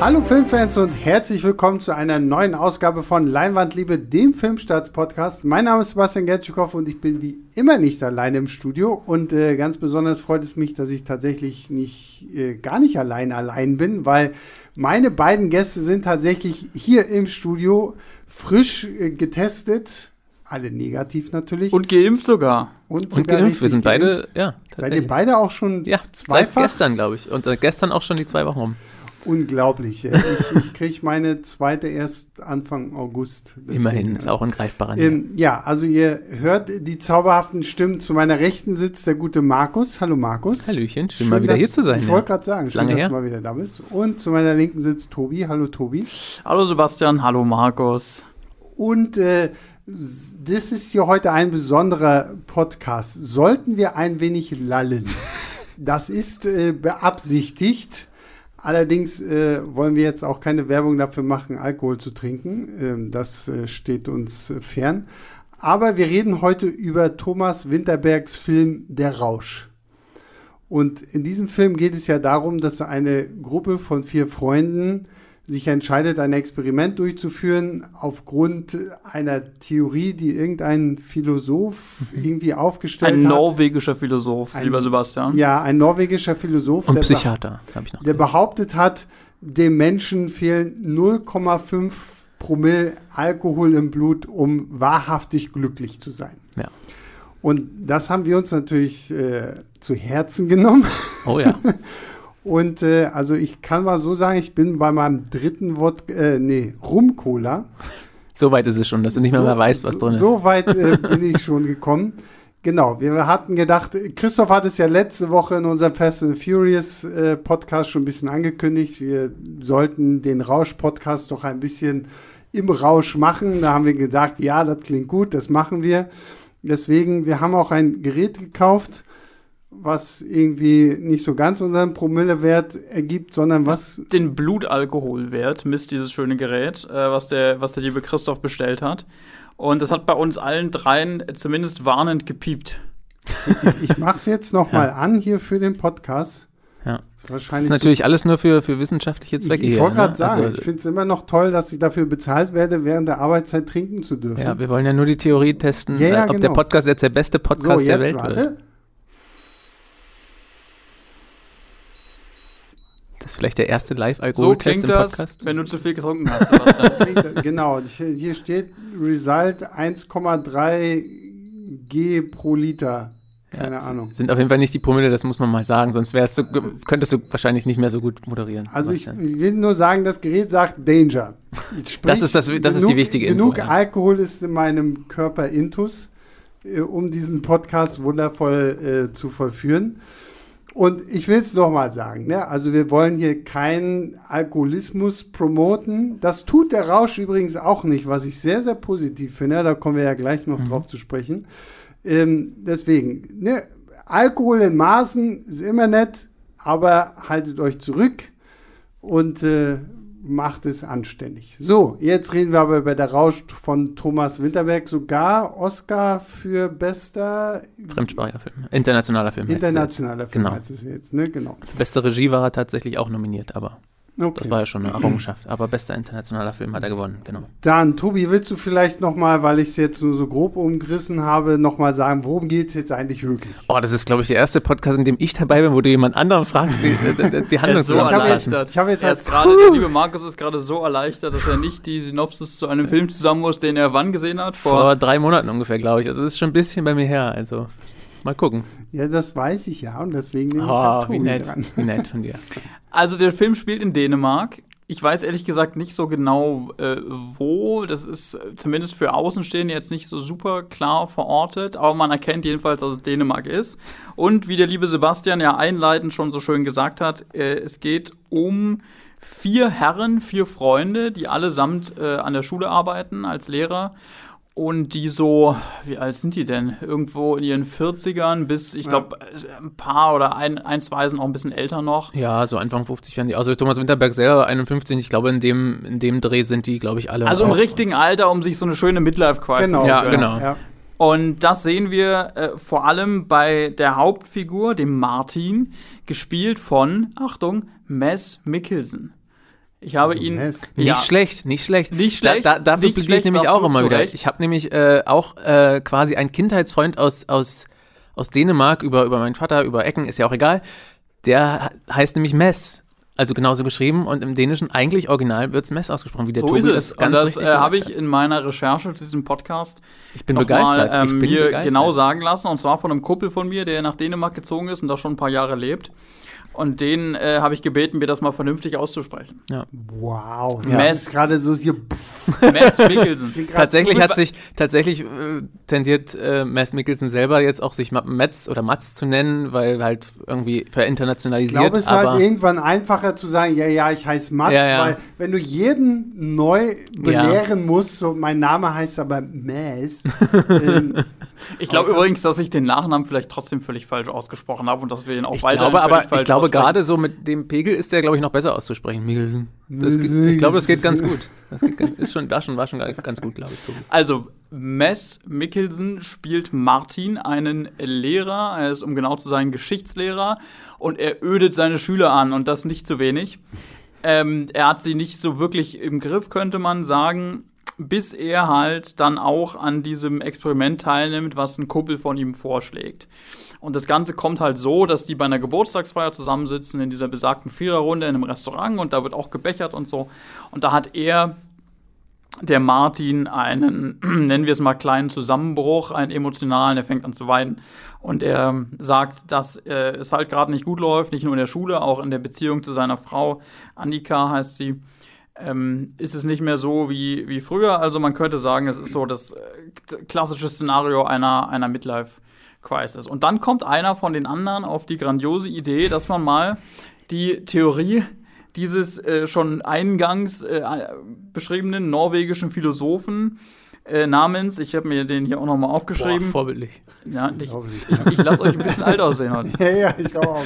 Hallo Filmfans und herzlich willkommen zu einer neuen Ausgabe von Leinwandliebe, dem Filmstarts-Podcast. Mein Name ist Sebastian Gertschikow und ich bin wie immer nicht alleine im Studio. Und äh, ganz besonders freut es mich, dass ich tatsächlich nicht, äh, gar nicht allein allein bin, weil meine beiden Gäste sind tatsächlich hier im Studio frisch äh, getestet. Alle negativ natürlich. Und geimpft sogar. Und, und geimpft. Wir sind beide, ja. Seid ihr beide auch schon ja, zweifach? Seit gestern, glaube ich. Und äh, gestern auch schon die zwei Wochen rum. Unglaublich. Ich, ich kriege meine zweite erst Anfang August. Deswegen, Immerhin, ist auch ein greifbarer ähm, Ja, also ihr hört die zauberhaften Stimmen. Zu meiner Rechten sitzt der gute Markus. Hallo Markus. Hallöchen, schön, schön mal wieder dass, hier zu sein. Ich ja. wollte gerade sagen, schön, dass her. du mal wieder da bist. Und zu meiner Linken sitzt Tobi. Hallo Tobi. Hallo Sebastian, hallo Markus. Und äh, das ist hier heute ein besonderer Podcast. Sollten wir ein wenig lallen? Das ist äh, beabsichtigt Allerdings äh, wollen wir jetzt auch keine Werbung dafür machen, Alkohol zu trinken. Ähm, das äh, steht uns äh, fern. Aber wir reden heute über Thomas Winterbergs Film Der Rausch. Und in diesem Film geht es ja darum, dass eine Gruppe von vier Freunden sich entscheidet, ein Experiment durchzuführen aufgrund einer Theorie, die irgendein Philosoph mhm. irgendwie aufgestellt ein hat. Ein norwegischer Philosoph, ein, lieber Sebastian. Ja, ein norwegischer Philosoph. Und der Psychiater, habe ich noch. Der behauptet hat, dem Menschen fehlen 0,5 Promille Alkohol im Blut, um wahrhaftig glücklich zu sein. Ja. Und das haben wir uns natürlich äh, zu Herzen genommen. Oh ja. Und äh, also ich kann mal so sagen, ich bin bei meinem dritten Wort, äh, nee, Rum-Cola. So weit ist es schon, dass du nicht so, mehr, mehr weißt, was drin ist. So weit äh, bin ich schon gekommen. Genau, wir hatten gedacht, Christoph hat es ja letzte Woche in unserem Fast and Furious äh, Podcast schon ein bisschen angekündigt. Wir sollten den Rausch-Podcast doch ein bisschen im Rausch machen. Da haben wir gesagt, ja, das klingt gut, das machen wir. Deswegen, wir haben auch ein Gerät gekauft was irgendwie nicht so ganz unseren Promillewert ergibt, sondern was. Den Blutalkoholwert misst dieses schöne Gerät, äh, was, der, was der liebe Christoph bestellt hat. Und das hat bei uns allen dreien zumindest warnend gepiept. Ich, ich mache es jetzt noch ja. mal an hier für den Podcast. Ja. Das ist natürlich so alles nur für, für wissenschaftliche Zwecke. Ich, ich wollte gerade ne? sagen, also, ich finde es immer noch toll, dass ich dafür bezahlt werde, während der Arbeitszeit trinken zu dürfen. Ja, wir wollen ja nur die Theorie testen, ja, ja, ob genau. der Podcast jetzt der beste Podcast so, der Welt warte. wird. Das ist vielleicht der erste Live-Alkohol-Test so im Podcast. Das, wenn du zu viel getrunken hast, Sebastian. genau, hier steht Result 1,3 G pro Liter. Keine ja, Ahnung. Sind auf jeden Fall nicht die Promille, das muss man mal sagen, sonst wärst du, könntest du wahrscheinlich nicht mehr so gut moderieren. Also ich, ich will nur sagen, das Gerät sagt Danger. Sprich, das ist, das, das genug, ist die wichtige Info. Genug ja. Alkohol ist in meinem Körper intus, äh, um diesen Podcast wundervoll äh, zu vollführen. Und ich will es nochmal sagen, ne? also wir wollen hier keinen Alkoholismus promoten. Das tut der Rausch übrigens auch nicht, was ich sehr, sehr positiv finde. Da kommen wir ja gleich noch mhm. drauf zu sprechen. Ähm, deswegen, ne? Alkohol in Maßen ist immer nett, aber haltet euch zurück und äh, macht es anständig. So, jetzt reden wir aber über der Rausch von Thomas Winterberg, sogar Oscar für bester Fremdsprachiger Film, internationaler Film. Internationaler Film genau. heißt es jetzt, ne? Genau. Für beste Regie war er tatsächlich auch nominiert, aber Okay. Das war ja schon eine Errungenschaft. Aber bester internationaler Film hat er gewonnen, genau. Dann, Tobi, willst du vielleicht nochmal, weil ich es jetzt nur so grob umgerissen habe, nochmal sagen, worum geht es jetzt eigentlich wirklich? Oh, das ist, glaube ich, der erste Podcast, in dem ich dabei bin, wo du jemand anderen fragst, die, die, die Handlung so erleichtert. Ich habe jetzt, jetzt gerade, der liebe Markus ist gerade so erleichtert, dass er nicht die Synopsis zu einem Film zusammen muss, den er wann gesehen hat? Vor, Vor drei Monaten ungefähr, glaube ich. Also, es ist schon ein bisschen bei mir her. Also, Mal gucken. Ja, das weiß ich ja und deswegen nehme ich oh, halt wie nett, dran. Wie nett von dir. Also der Film spielt in Dänemark. Ich weiß ehrlich gesagt nicht so genau, äh, wo. Das ist zumindest für Außenstehende jetzt nicht so super klar verortet, aber man erkennt jedenfalls, dass es Dänemark ist. Und wie der liebe Sebastian ja einleitend schon so schön gesagt hat, äh, es geht um vier Herren, vier Freunde, die allesamt äh, an der Schule arbeiten als Lehrer und die so, wie alt sind die denn? Irgendwo in ihren 40ern bis, ich glaube, ja. ein paar oder ein, ein, zwei sind auch ein bisschen älter noch. Ja, so Anfang 50 werden die. Also Thomas Winterberg selber 51, ich glaube, in dem, in dem Dreh sind die, glaube ich, alle. Also im richtigen Alter, um sich so eine schöne Midlife-Crisis genau. zu Ja, genau. Ja. Und das sehen wir äh, vor allem bei der Hauptfigur, dem Martin, gespielt von, Achtung, Mess Mickelson. Ich habe also ihn. Nicht ja, schlecht, nicht schlecht. Nicht schlecht. Da, da, dafür begehe ich nämlich auch immer wieder. Recht. Ich habe nämlich äh, auch äh, quasi einen Kindheitsfreund aus, aus, aus Dänemark über, über meinen Vater, über Ecken, ist ja auch egal. Der heißt nämlich Mess. Also genauso geschrieben und im Dänischen eigentlich original wird es Mess ausgesprochen, wie der so Tobi ist es. und das äh, habe ich in meiner Recherche zu diesem Podcast ich bin begeistert. Mal, ähm, ich bin mir begeistert. genau sagen lassen und zwar von einem Kuppel von mir, der nach Dänemark gezogen ist und da schon ein paar Jahre lebt. Und den äh, habe ich gebeten, mir das mal vernünftig auszusprechen. Ja. Wow. Ja. Mess. gerade so hier. Mess Mickelson. tatsächlich hat sich, tatsächlich äh, tendiert äh, Mess Mickelson selber jetzt auch sich Metz oder Matz zu nennen, weil halt irgendwie verinternationalisiert. Ich glaube, es ist halt irgendwann einfacher zu sagen, ja, ja, ich heiße Matz, ja, ja. weil wenn du jeden neu belehren musst, so mein Name heißt aber Mess. ähm, ich glaube übrigens, dass ich den Nachnamen vielleicht trotzdem völlig falsch ausgesprochen habe und dass wir ihn auch ich weiter glaube, aber ich glaube gerade so mit dem Pegel ist der glaube ich noch besser auszusprechen, Mikkelsen. ich glaube, das geht ganz gut. Das geht, ist schon, war schon, war schon ganz gut, glaube ich. Also Mess Mikkelsen spielt Martin, einen Lehrer. Er ist, um genau zu sein, Geschichtslehrer und er ödet seine Schüler an und das nicht zu wenig. Ähm, er hat sie nicht so wirklich im Griff, könnte man sagen bis er halt dann auch an diesem Experiment teilnimmt, was ein Kumpel von ihm vorschlägt. Und das Ganze kommt halt so, dass die bei einer Geburtstagsfeier zusammensitzen in dieser besagten Viererrunde in einem Restaurant und da wird auch gebechert und so. Und da hat er, der Martin, einen, nennen wir es mal, kleinen Zusammenbruch, einen emotionalen, er fängt an zu weinen. Und er sagt, dass äh, es halt gerade nicht gut läuft, nicht nur in der Schule, auch in der Beziehung zu seiner Frau. Annika heißt sie ähm, ist es nicht mehr so wie, wie früher. Also man könnte sagen, es ist so das äh, klassische Szenario einer, einer Midlife-Crisis. Und dann kommt einer von den anderen auf die grandiose Idee, dass man mal die Theorie dieses äh, schon eingangs äh, beschriebenen norwegischen Philosophen äh, namens, ich habe mir den hier auch nochmal aufgeschrieben. Boah, vorbildlich. Ja, ich, ich, ich lasse euch ein bisschen alt aussehen heute. ja, ja, ich auch.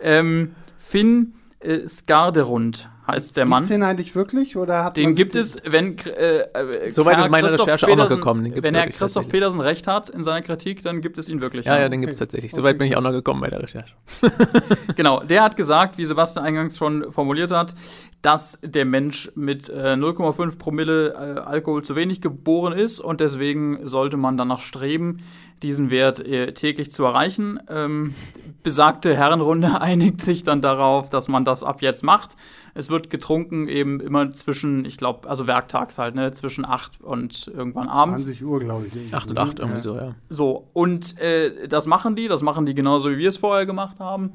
ähm, Finn äh, Skarderund heißt der Mann. Gibt's den eigentlich wirklich oder hat Den gibt es, wenn äh, äh Soweit ist meine Christoph Recherche Petersen, auch noch gekommen. wenn Herr Christoph Petersen recht hat in seiner Kritik, dann gibt es ihn wirklich. Ja, ja, den gibt es tatsächlich. Soweit bin ich auch noch gekommen bei der Recherche. genau, der hat gesagt, wie Sebastian eingangs schon formuliert hat, dass der Mensch mit äh, 0,5 Promille äh, Alkohol zu wenig geboren ist und deswegen sollte man danach streben, diesen Wert äh, täglich zu erreichen. Ähm, besagte Herrenrunde einigt sich dann darauf, dass man das ab jetzt macht. Es wird getrunken eben immer zwischen, ich glaube, also werktags halt, ne, zwischen 8 und irgendwann abends. 20 Uhr, glaube ich. 8 und 8 irgendwie ja. so, ja. So, und äh, das machen die, das machen die genauso, wie wir es vorher gemacht haben.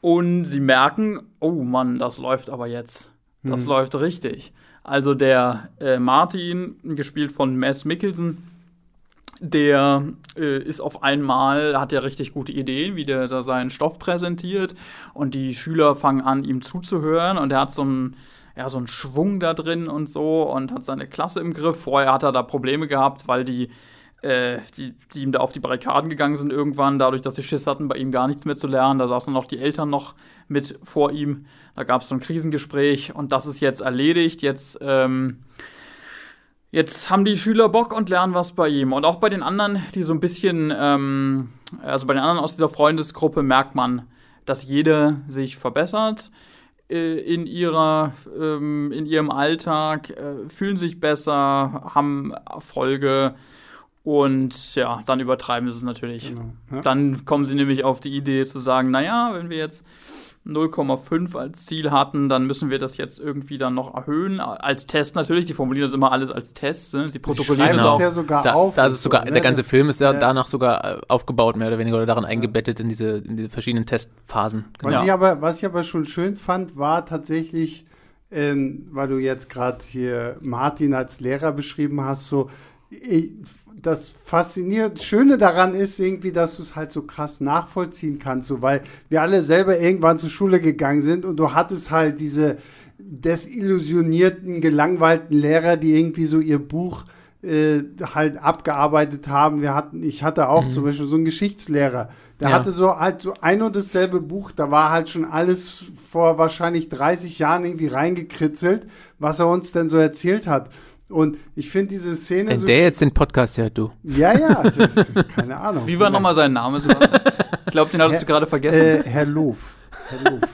Und sie merken, oh Mann, das läuft aber jetzt. Das hm. läuft richtig. Also der äh, Martin, gespielt von Mads Mikkelsen, der äh, ist auf einmal, hat ja richtig gute Ideen, wie der da seinen Stoff präsentiert und die Schüler fangen an, ihm zuzuhören und er hat so einen, ja, so einen Schwung da drin und so und hat seine Klasse im Griff. Vorher hat er da Probleme gehabt, weil die, äh, die, die ihm da auf die Barrikaden gegangen sind irgendwann, dadurch, dass sie Schiss hatten, bei ihm gar nichts mehr zu lernen. Da saßen noch die Eltern noch mit vor ihm. Da gab es so ein Krisengespräch und das ist jetzt erledigt. Jetzt ähm, Jetzt haben die Schüler Bock und lernen was bei ihm. Und auch bei den anderen, die so ein bisschen, ähm, also bei den anderen aus dieser Freundesgruppe merkt man, dass jeder sich verbessert äh, in, ihrer, ähm, in ihrem Alltag, äh, fühlen sich besser, haben Erfolge. Und ja, dann übertreiben sie es natürlich. Genau. Ja. Dann kommen sie nämlich auf die Idee zu sagen, naja, wenn wir jetzt 0,5 als Ziel hatten, dann müssen wir das jetzt irgendwie dann noch erhöhen. Als Test natürlich, die formulieren das immer alles als Test. Ne? Sie protokollieren es auch. Ja sogar da, auf. Da ist es sogar, so, ne? der ganze Film ist ja, ja, danach sogar äh, aufgebaut, mehr oder weniger, oder darin eingebettet in diese, in diese verschiedenen Testphasen. Genau. Was, ich aber, was ich aber schon schön fand, war tatsächlich, ähm, weil du jetzt gerade hier Martin als Lehrer beschrieben hast, so ich, das faszinierend Schöne daran ist irgendwie, dass du es halt so krass nachvollziehen kannst, so, weil wir alle selber irgendwann zur Schule gegangen sind und du hattest halt diese desillusionierten, gelangweilten Lehrer, die irgendwie so ihr Buch äh, halt abgearbeitet haben. Wir hatten, ich hatte auch mhm. zum Beispiel so einen Geschichtslehrer, der ja. hatte so halt so ein und dasselbe Buch, da war halt schon alles vor wahrscheinlich 30 Jahren irgendwie reingekritzelt, was er uns denn so erzählt hat. Und ich finde diese Szene Wenn so der jetzt den Podcast hört, du. Ja, ja, also, keine Ahnung. Wie war nochmal sein Name, Sebastian? Ich glaube, den hattest Herr, du gerade vergessen. Äh, Herr Loof. Herr Loof.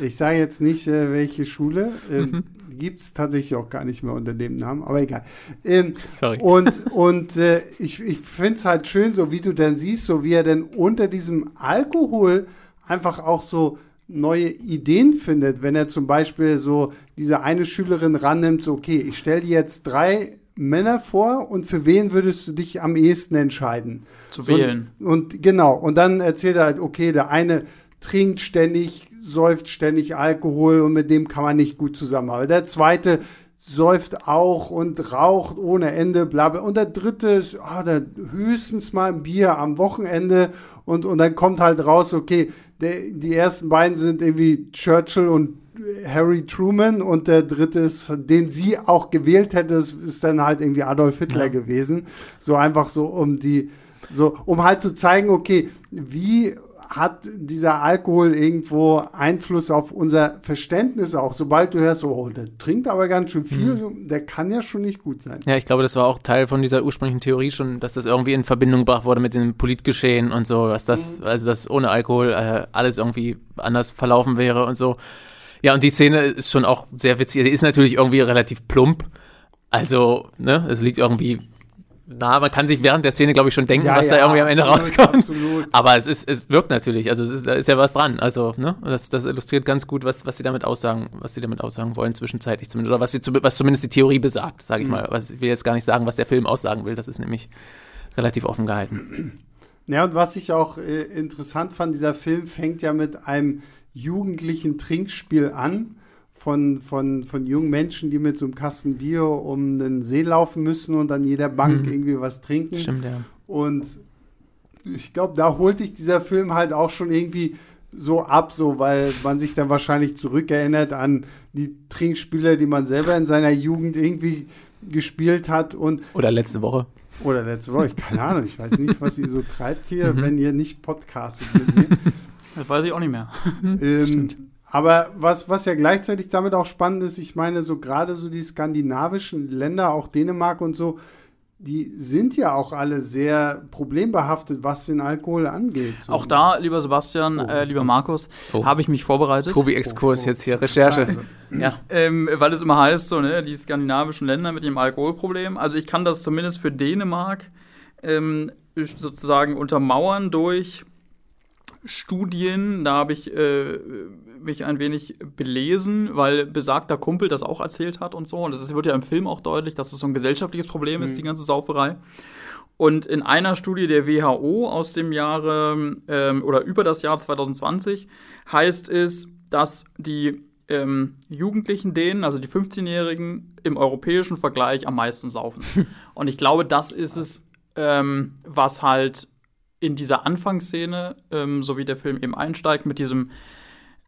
Ich sage jetzt nicht, äh, welche Schule. Ähm, mhm. Gibt es tatsächlich auch gar nicht mehr unter dem Namen, aber egal. Ähm, Sorry. Und, und äh, ich, ich finde es halt schön, so wie du dann siehst, so wie er denn unter diesem Alkohol einfach auch so neue Ideen findet, wenn er zum Beispiel so diese eine Schülerin rannimmt, so okay, ich stelle dir jetzt drei Männer vor und für wen würdest du dich am ehesten entscheiden? Zu so, wählen. Und genau, und dann erzählt er halt, okay, der eine trinkt ständig, säuft ständig Alkohol und mit dem kann man nicht gut zusammenarbeiten. Der zweite säuft auch und raucht ohne Ende, bla bla. Und der dritte ist oh, der höchstens mal ein Bier am Wochenende und, und dann kommt halt raus, okay, der, die ersten beiden sind irgendwie Churchill und Harry Truman und der dritte ist, den sie auch gewählt hätte, ist dann halt irgendwie Adolf Hitler ja. gewesen. So einfach so, um die, so, um halt zu zeigen, okay, wie hat dieser Alkohol irgendwo Einfluss auf unser Verständnis auch. Sobald du hörst, oh, der trinkt aber ganz schön viel, mhm. der kann ja schon nicht gut sein. Ja, ich glaube, das war auch Teil von dieser ursprünglichen Theorie schon, dass das irgendwie in Verbindung gebracht wurde mit dem Politgeschehen und so, dass das, mhm. also dass ohne Alkohol äh, alles irgendwie anders verlaufen wäre und so. Ja, und die Szene ist schon auch sehr witzig. Die ist natürlich irgendwie relativ plump. Also, ne, es liegt irgendwie na, man kann sich während der Szene, glaube ich, schon denken, ja, was ja, da irgendwie am Ende absolut, rauskommt. Absolut. Aber es ist, es wirkt natürlich, also ist, da ist ja was dran. Also, ne, das, das illustriert ganz gut, was, was sie damit aussagen, was sie damit aussagen wollen, zwischenzeitlich zumindest, oder was sie was zumindest die Theorie besagt, sage ich mhm. mal. Was, ich will jetzt gar nicht sagen, was der Film aussagen will, das ist nämlich relativ offen gehalten. Ja, und was ich auch äh, interessant fand, dieser Film fängt ja mit einem jugendlichen Trinkspiel an von, von, von jungen Menschen, die mit so einem Kasten Bier um den See laufen müssen und an jeder Bank mhm. irgendwie was trinken. Stimmt, ja. Und ich glaube, da holt dich dieser Film halt auch schon irgendwie so ab, so weil man sich dann wahrscheinlich zurückerinnert an die Trinkspiele, die man selber in seiner Jugend irgendwie gespielt hat und oder letzte Woche oder letzte Woche, ich keine Ahnung, ich weiß nicht, was ihr so treibt hier, mhm. wenn ihr nicht podcastet mit mir. Das weiß ich auch nicht mehr. ähm, aber was, was ja gleichzeitig damit auch spannend ist, ich meine, so gerade so die skandinavischen Länder, auch Dänemark und so, die sind ja auch alle sehr problembehaftet, was den Alkohol angeht. So. Auch da, lieber Sebastian, oh, äh, lieber Markus, oh. habe ich mich vorbereitet. Tobi-Exkurs oh, jetzt hier, Recherche. ja. Ähm, weil es immer heißt, so, ne, die skandinavischen Länder mit dem Alkoholproblem. Also ich kann das zumindest für Dänemark ähm, sozusagen untermauern durch Studien, da habe ich äh, mich ein wenig belesen, weil besagter Kumpel das auch erzählt hat und so. Und es wird ja im Film auch deutlich, dass es so ein gesellschaftliches Problem mhm. ist, die ganze Sauferei. Und in einer Studie der WHO aus dem Jahre ähm, oder über das Jahr 2020 heißt es, dass die ähm, Jugendlichen denen, also die 15-Jährigen, im europäischen Vergleich am meisten saufen. und ich glaube, das ist es, ähm, was halt in dieser Anfangsszene, ähm, so wie der Film eben einsteigt, mit diesem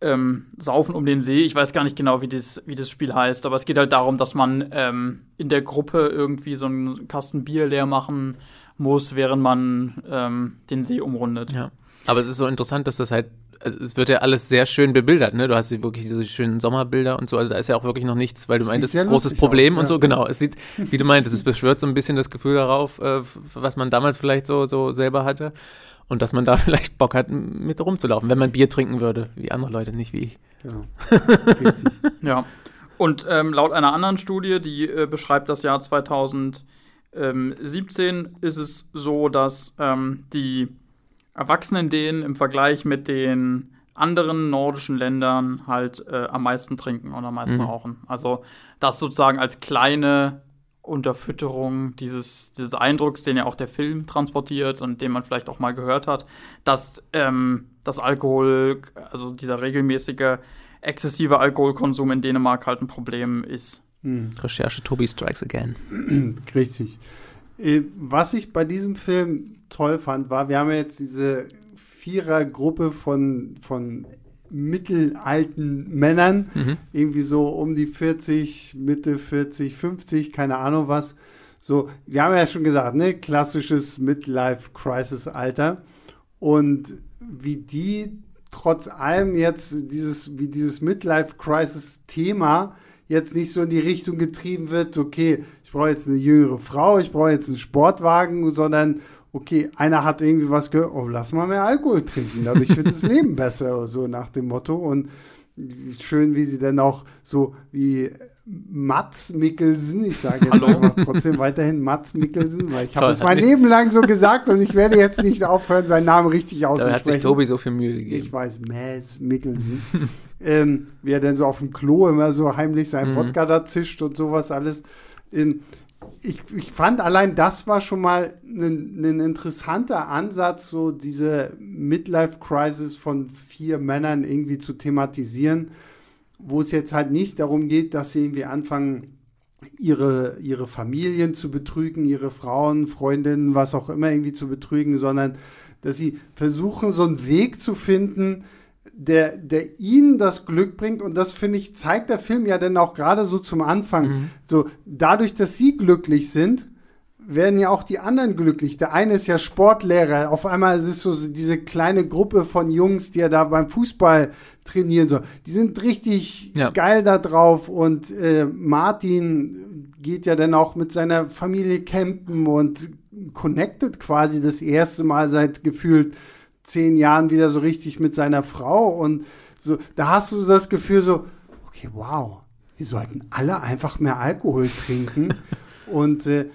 ähm, Saufen um den See. Ich weiß gar nicht genau, wie das, wie das Spiel heißt, aber es geht halt darum, dass man ähm, in der Gruppe irgendwie so einen Kasten Bier leer machen muss, während man ähm, den See umrundet. Ja. Aber es ist so interessant, dass das halt also es wird ja alles sehr schön bebildert, ne? Du hast ja wirklich so schönen Sommerbilder und so, also da ist ja auch wirklich noch nichts, weil du meintest, großes Problem aus, und so, genau. Es sieht, wie du meintest, es beschwört so ein bisschen das Gefühl darauf, äh, was man damals vielleicht so, so selber hatte. Und dass man da vielleicht Bock hat, mit rumzulaufen, wenn man Bier trinken würde, wie andere Leute, nicht wie ich. Genau. Richtig. ja. Und ähm, laut einer anderen Studie, die äh, beschreibt das Jahr 2017, ist es so, dass ähm, die Erwachsenen denen im Vergleich mit den anderen nordischen Ländern halt äh, am meisten trinken und am meisten mhm. rauchen. Also das sozusagen als kleine Unterfütterung dieses, dieses Eindrucks, den ja auch der Film transportiert und den man vielleicht auch mal gehört hat, dass ähm, das Alkohol, also dieser regelmäßige, exzessive Alkoholkonsum in Dänemark halt ein Problem ist. Mhm. Recherche Tobi Strikes Again. Richtig. Äh, was ich bei diesem Film toll fand, war, wir haben ja jetzt diese Vierergruppe von, von mittelalten Männern, mhm. irgendwie so um die 40, Mitte 40, 50, keine Ahnung was. So, wir haben ja schon gesagt, ne, klassisches Midlife-Crisis-Alter. Und wie die trotz allem jetzt dieses, wie dieses Midlife-Crisis-Thema jetzt nicht so in die Richtung getrieben wird, okay, ich brauche jetzt eine jüngere Frau, ich brauche jetzt einen Sportwagen, sondern okay, einer hat irgendwie was gehört, oh, lass mal mehr Alkohol trinken, dadurch wird das Leben besser, so nach dem Motto. Und schön, wie sie dann auch so wie Mats Mikkelsen, ich sage jetzt einfach trotzdem weiterhin Mats Mikkelsen, weil ich habe es mein Leben lang so gesagt und ich werde jetzt nicht aufhören, seinen Namen richtig auszusprechen. Da hat sich Tobi so viel Mühe gegeben. Ich weiß, Mats Mikkelsen. ähm, wie er dann so auf dem Klo immer so heimlich seinen mhm. Wodka da zischt und sowas alles. Ich, ich, fand allein das war schon mal ein, ein interessanter Ansatz, so diese Midlife-Crisis von vier Männern irgendwie zu thematisieren wo es jetzt halt nicht darum geht, dass sie irgendwie anfangen, ihre, ihre Familien zu betrügen, ihre Frauen, Freundinnen, was auch immer irgendwie zu betrügen, sondern dass sie versuchen, so einen Weg zu finden, der, der ihnen das Glück bringt. Und das, finde ich, zeigt der Film ja dann auch gerade so zum Anfang. Mhm. So, dadurch, dass sie glücklich sind, werden ja auch die anderen glücklich. Der eine ist ja Sportlehrer. Auf einmal ist es so diese kleine Gruppe von Jungs, die ja da beim Fußball trainieren. So. Die sind richtig ja. geil da drauf. Und äh, Martin geht ja dann auch mit seiner Familie campen und connected quasi das erste Mal seit gefühlt zehn Jahren wieder so richtig mit seiner Frau. Und so, da hast du so das Gefühl so, okay, wow, wir sollten alle einfach mehr Alkohol trinken. und äh,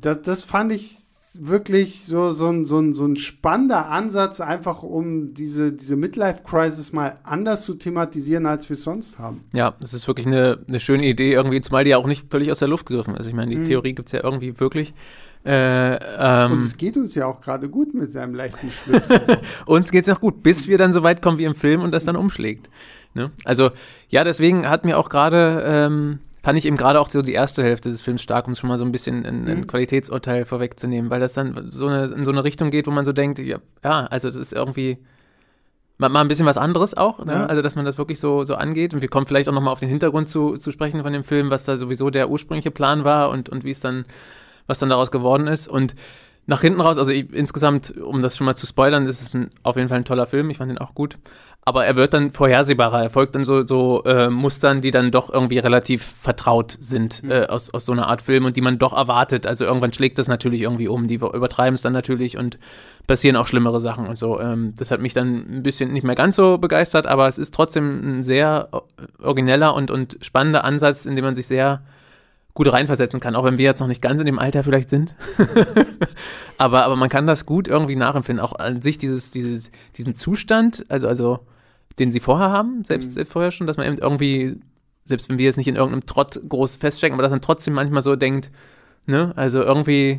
das, das fand ich wirklich so, so, ein, so, ein, so ein spannender Ansatz, einfach um diese, diese Midlife-Crisis mal anders zu thematisieren, als wir es sonst haben. Ja, das ist wirklich eine, eine schöne Idee, irgendwie, zumal die ja auch nicht völlig aus der Luft gegriffen ist. Also ich meine, die mhm. Theorie gibt es ja irgendwie wirklich. Äh, ähm, und es geht uns ja auch gerade gut mit seinem leichten Schwips. uns geht es noch gut, bis wir dann so weit kommen wie im Film und das dann umschlägt. Ne? Also ja, deswegen hat mir auch gerade ähm, fand ich eben gerade auch so die erste Hälfte des Films stark, um schon mal so ein bisschen ein, ein mhm. Qualitätsurteil vorwegzunehmen, weil das dann so eine, in so eine Richtung geht, wo man so denkt, ja, ja also das ist irgendwie mal, mal ein bisschen was anderes auch, ne? ja. also dass man das wirklich so, so angeht und wir kommen vielleicht auch nochmal auf den Hintergrund zu, zu sprechen von dem Film, was da sowieso der ursprüngliche Plan war und, und wie es dann, was dann daraus geworden ist und nach hinten raus, also ich, insgesamt, um das schon mal zu spoilern, ist es ein, auf jeden Fall ein toller Film, ich fand ihn auch gut aber er wird dann vorhersehbarer. Er folgt dann so, so äh, Mustern, die dann doch irgendwie relativ vertraut sind mhm. äh, aus, aus so einer Art Film und die man doch erwartet. Also irgendwann schlägt das natürlich irgendwie um. Die übertreiben es dann natürlich und passieren auch schlimmere Sachen und so. Ähm, das hat mich dann ein bisschen nicht mehr ganz so begeistert, aber es ist trotzdem ein sehr origineller und, und spannender Ansatz, in dem man sich sehr gut reinversetzen kann, auch wenn wir jetzt noch nicht ganz in dem Alter vielleicht sind. aber, aber man kann das gut irgendwie nachempfinden. Auch an sich dieses, dieses, diesen Zustand, also, also den sie vorher haben, selbst mhm. vorher schon, dass man eben irgendwie, selbst wenn wir jetzt nicht in irgendeinem Trott groß feststecken, aber dass man trotzdem manchmal so denkt, ne, also irgendwie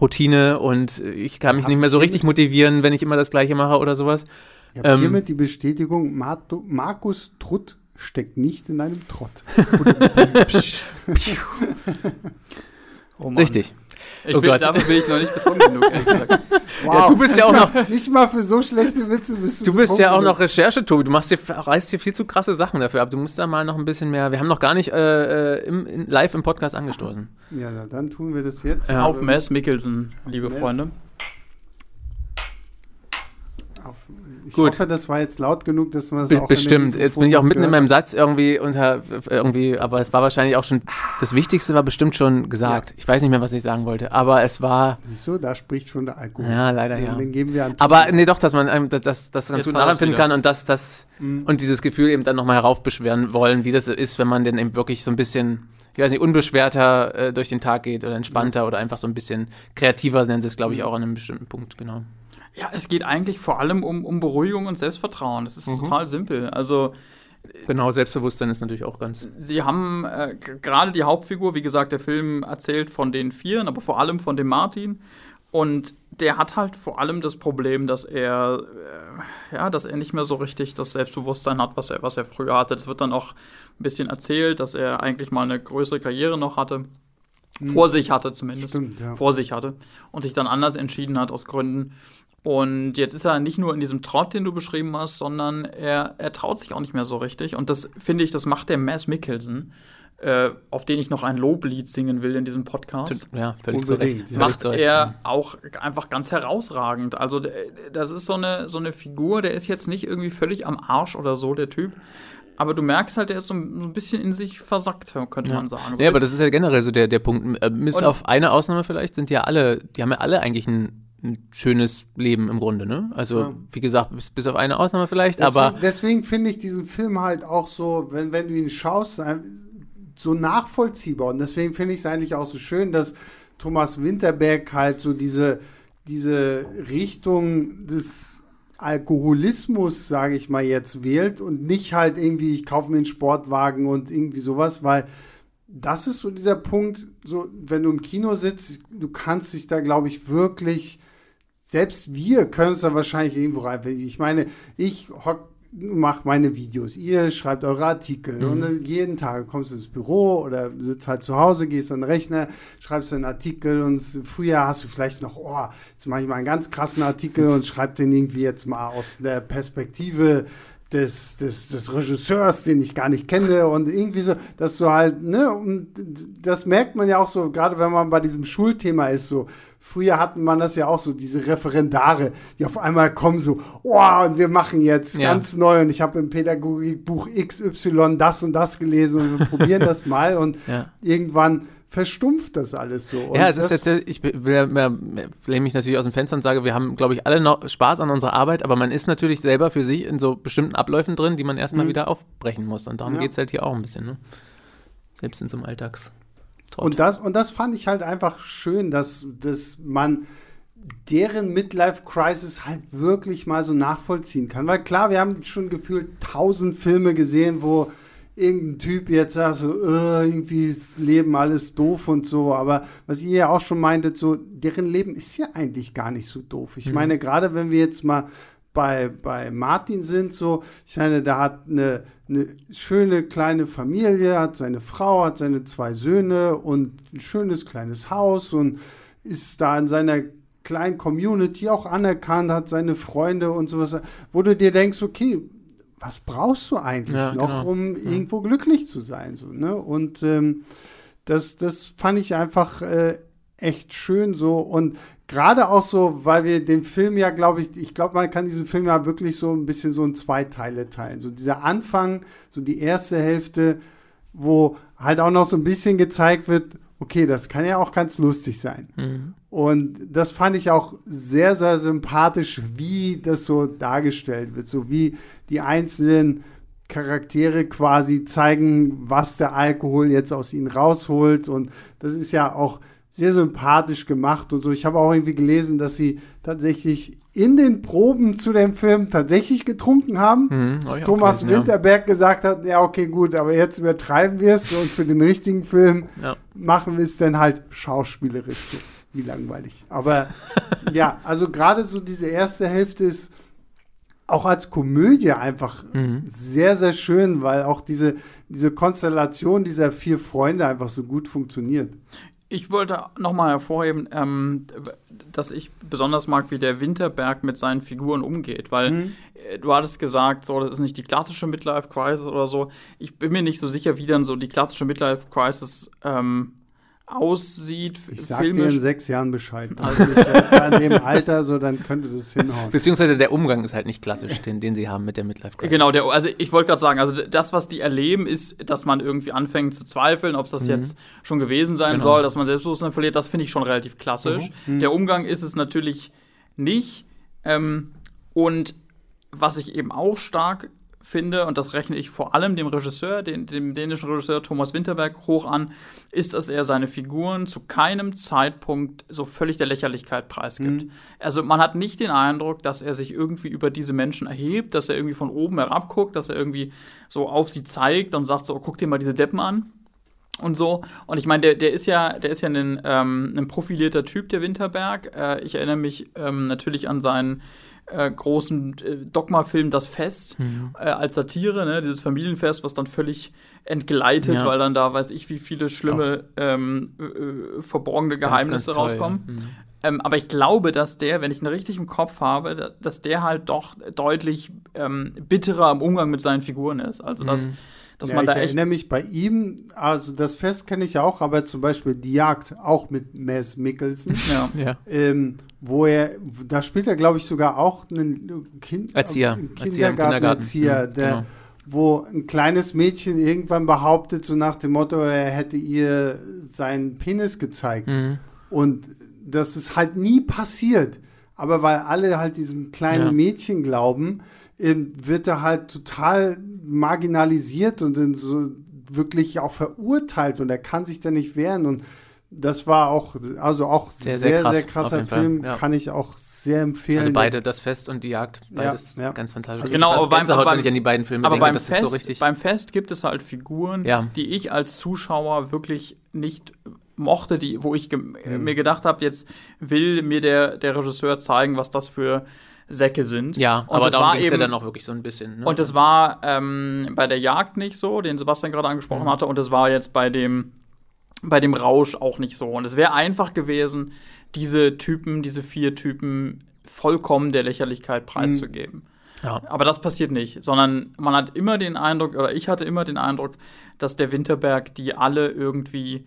Routine und ich kann mich Hab nicht mehr so richtig motivieren, wenn ich immer das Gleiche mache oder sowas. Ich habe ähm, hiermit die Bestätigung, Markus Trutt steckt nicht in einem Trott. oh Richtig. Ich oh bin, Gott. Dafür bin ich noch nicht betrunken genug, Wow. Ja, du bist ja auch noch. Nicht mal für so schlechte Witze bist du. Du bist ja auch noch Recherche, Tobi. Du machst dir, reißt hier viel zu krasse Sachen dafür ab. Du musst da mal noch ein bisschen mehr. Wir haben noch gar nicht äh, äh im, in, live im Podcast angestoßen. Ja, na, dann tun wir das jetzt. Ja. Auf Mess Mickelson, liebe. Freunde. Ich Gut. hoffe, das war jetzt laut genug, dass man es Be auch Bestimmt. Jetzt bin ich auch mitten in meinem Satz irgendwie unter irgendwie, aber es war wahrscheinlich auch schon das Wichtigste war bestimmt schon gesagt. Ja. Ich weiß nicht mehr, was ich sagen wollte, aber es war. Siehst du, da spricht schon der Alkohol. Ja, leider ja. Den geben wir an. Aber nee, doch, dass man ähm, das, das ganz gut nachempfinden kann und dass das mhm. und dieses Gefühl eben dann nochmal heraufbeschweren wollen, wie das ist, wenn man denn eben wirklich so ein bisschen ich weiß nicht, unbeschwerter äh, durch den Tag geht oder entspannter ja. oder einfach so ein bisschen kreativer, nennen sie es, glaube ich, auch an einem bestimmten Punkt, genau. Ja, es geht eigentlich vor allem um, um Beruhigung und Selbstvertrauen. Das ist mhm. total simpel. Also Genau, Selbstbewusstsein ist natürlich auch ganz. Sie haben äh, gerade die Hauptfigur, wie gesagt, der Film erzählt von den Vieren, aber vor allem von dem Martin. Und der hat halt vor allem das Problem, dass er, äh, ja, dass er nicht mehr so richtig das Selbstbewusstsein hat, was er, was er früher hatte. Das wird dann auch ein bisschen erzählt, dass er eigentlich mal eine größere Karriere noch hatte. Hm. Vor sich hatte zumindest. Stimmt, ja. Vor sich hatte. Und sich dann anders entschieden hat aus Gründen. Und jetzt ist er nicht nur in diesem Trott, den du beschrieben hast, sondern er, er traut sich auch nicht mehr so richtig. Und das finde ich, das macht der Mass Mikkelsen, äh, auf den ich noch ein Loblied singen will in diesem Podcast. Ja, völlig Unbedingt, Ja. Macht er ja. auch einfach ganz herausragend. Also das ist so eine, so eine Figur, der ist jetzt nicht irgendwie völlig am Arsch oder so, der Typ. Aber du merkst halt, der ist so ein bisschen in sich versackt, könnte ja. man sagen. So ja, aber das ist ja generell so der, der Punkt. Bis auf eine Ausnahme vielleicht sind ja alle, die haben ja alle eigentlich ein ein schönes Leben im Grunde, ne? Also, ja. wie gesagt, bis, bis, auf eine Ausnahme vielleicht, deswegen, aber. Deswegen finde ich diesen Film halt auch so, wenn, wenn du ihn schaust, so nachvollziehbar. Und deswegen finde ich es eigentlich auch so schön, dass Thomas Winterberg halt so diese, diese Richtung des Alkoholismus, sage ich mal jetzt, wählt und nicht halt irgendwie, ich kaufe mir einen Sportwagen und irgendwie sowas, weil das ist so dieser Punkt, so wenn du im Kino sitzt, du kannst dich da, glaube ich, wirklich, selbst wir können es da wahrscheinlich irgendwo rein. Ich meine, ich hock macht meine Videos, ihr schreibt eure Artikel mhm. und jeden Tag kommst du ins Büro oder sitzt halt zu Hause, gehst an den Rechner, schreibst einen Artikel und früher hast du vielleicht noch, oh, jetzt mache ich mal einen ganz krassen Artikel und schreib den irgendwie jetzt mal aus der Perspektive des, des, des Regisseurs, den ich gar nicht kenne und irgendwie so, dass du halt, ne, und das merkt man ja auch so, gerade wenn man bei diesem Schulthema ist, so, früher hatten man das ja auch so, diese Referendare, die auf einmal kommen so, oh, und wir machen jetzt ja. ganz neu und ich habe im Pädagogikbuch XY das und das gelesen und wir probieren das mal und ja. irgendwann verstumpft das alles so. Und ja, es ist jetzt, ich lehne mich natürlich aus dem Fenster und sage, wir haben, glaube ich, alle noch Spaß an unserer Arbeit, aber man ist natürlich selber für sich in so bestimmten Abläufen drin, die man erstmal mhm. wieder aufbrechen muss. Und darum ja. geht es halt hier auch ein bisschen, ne? Selbst in so einem Alltags. Und das, und das fand ich halt einfach schön, dass, dass man deren Midlife-Crisis halt wirklich mal so nachvollziehen kann. Weil klar, wir haben schon gefühlt tausend Filme gesehen, wo irgendein Typ jetzt sagt so, äh, irgendwie ist Leben alles doof und so. Aber was ihr ja auch schon meintet, so, deren Leben ist ja eigentlich gar nicht so doof. Ich mhm. meine, gerade wenn wir jetzt mal bei, bei Martin sind, so, ich meine, der hat eine, eine schöne kleine Familie, hat seine Frau, hat seine zwei Söhne und ein schönes kleines Haus und ist da in seiner kleinen Community auch anerkannt, hat seine Freunde und sowas, wo du dir denkst, okay, was brauchst du eigentlich ja, noch, genau. um ja. irgendwo glücklich zu sein? So, ne? Und ähm, das, das fand ich einfach äh, echt schön so. Und gerade auch so, weil wir den Film ja, glaube ich, ich glaube, man kann diesen Film ja wirklich so ein bisschen so in zwei Teile teilen. So dieser Anfang, so die erste Hälfte, wo halt auch noch so ein bisschen gezeigt wird, okay, das kann ja auch ganz lustig sein. Mhm. Und das fand ich auch sehr, sehr sympathisch, wie das so dargestellt wird, so wie die einzelnen Charaktere quasi zeigen, was der Alkohol jetzt aus ihnen rausholt. Und das ist ja auch sehr sympathisch gemacht und so. Ich habe auch irgendwie gelesen, dass sie tatsächlich in den Proben zu dem Film tatsächlich getrunken haben. Mhm, oh, Thomas gelesen, Winterberg ja. gesagt hat, ja, okay, gut, aber jetzt übertreiben wir es und für den richtigen Film ja. machen wir es dann halt schauspielerisch. Wie langweilig. Aber ja, also gerade so diese erste Hälfte ist auch als Komödie einfach mhm. sehr, sehr schön, weil auch diese, diese Konstellation dieser vier Freunde einfach so gut funktioniert. Ich wollte nochmal hervorheben, ähm, dass ich besonders mag, wie der Winterberg mit seinen Figuren umgeht, weil mhm. Äh, du hattest gesagt, so, das ist nicht die klassische Midlife-Crisis oder so. Ich bin mir nicht so sicher, wie dann so die klassische Midlife-Crisis ähm, aussieht. Ich sag filmisch. dir in sechs Jahren Bescheid. Also in dem Alter, so dann könnte das hinhauen. Beziehungsweise der Umgang ist halt nicht klassisch, den, den sie haben mit der Midlife Crisis. Genau, der, also ich wollte gerade sagen, also das, was die erleben, ist, dass man irgendwie anfängt zu zweifeln, ob es das mhm. jetzt schon gewesen sein genau. soll, dass man Selbstbewusstsein verliert. Das finde ich schon relativ klassisch. Mhm. mhm. Der Umgang ist es natürlich nicht. Ähm, und was ich eben auch stark finde, und das rechne ich vor allem dem Regisseur, den, dem dänischen Regisseur Thomas Winterberg hoch an, ist, dass er seine Figuren zu keinem Zeitpunkt so völlig der Lächerlichkeit preisgibt. Mhm. Also man hat nicht den Eindruck, dass er sich irgendwie über diese Menschen erhebt, dass er irgendwie von oben herab guckt, dass er irgendwie so auf sie zeigt und sagt so, guck dir mal diese Deppen an und so. Und ich meine, der, der ist ja, der ist ja ein, ähm, ein profilierter Typ, der Winterberg. Äh, ich erinnere mich ähm, natürlich an seinen äh, großen äh, Dogma-Film Das Fest mhm. äh, als Satire, ne? dieses Familienfest, was dann völlig entgleitet, ja. weil dann da weiß ich, wie viele schlimme ähm, äh, verborgene Geheimnisse ganz, ganz rauskommen. Mhm. Ähm, aber ich glaube, dass der, wenn ich ihn richtig im Kopf habe, dass der halt doch deutlich ähm, bitterer im Umgang mit seinen Figuren ist. Also dass mhm dass ja, man da ich echt. Ich erinnere mich bei ihm, also das Fest kenne ich ja auch, aber zum Beispiel die Jagd auch mit Mess Mickelson. ja. ja. Ähm, wo er, da spielt er, glaube ich, sogar auch einen kind, Erzieher. Kindergartenerzieher, mhm, der. Genau wo ein kleines Mädchen irgendwann behauptet, so nach dem Motto, er hätte ihr seinen Penis gezeigt. Mhm. Und das ist halt nie passiert. aber weil alle halt diesem kleinen ja. Mädchen glauben, ähm, wird er halt total marginalisiert und so wirklich auch verurteilt und er kann sich da nicht wehren und das war auch, also auch sehr, sehr, sehr, krass, sehr krasser Film, ja. kann ich auch sehr empfehlen. Also beide, das Fest und die Jagd, beides ja, ja. ganz fantastisch. Also genau, aber beim, beim, ich an die beiden Filme aber denke, beim das Fest, ist so richtig. Beim Fest gibt es halt Figuren, die ich als Zuschauer wirklich nicht mochte, die, wo ich ge mhm. mir gedacht habe, jetzt will mir der, der Regisseur zeigen, was das für Säcke sind. Ja, und aber darum ging es ja dann auch wirklich so ein bisschen. Ne? Und das war ähm, bei der Jagd nicht so, den Sebastian gerade angesprochen mhm. hatte, und das war jetzt bei dem bei dem Rausch auch nicht so. Und es wäre einfach gewesen, diese Typen, diese vier Typen vollkommen der Lächerlichkeit preiszugeben. Ja. Aber das passiert nicht, sondern man hat immer den Eindruck, oder ich hatte immer den Eindruck, dass der Winterberg die alle irgendwie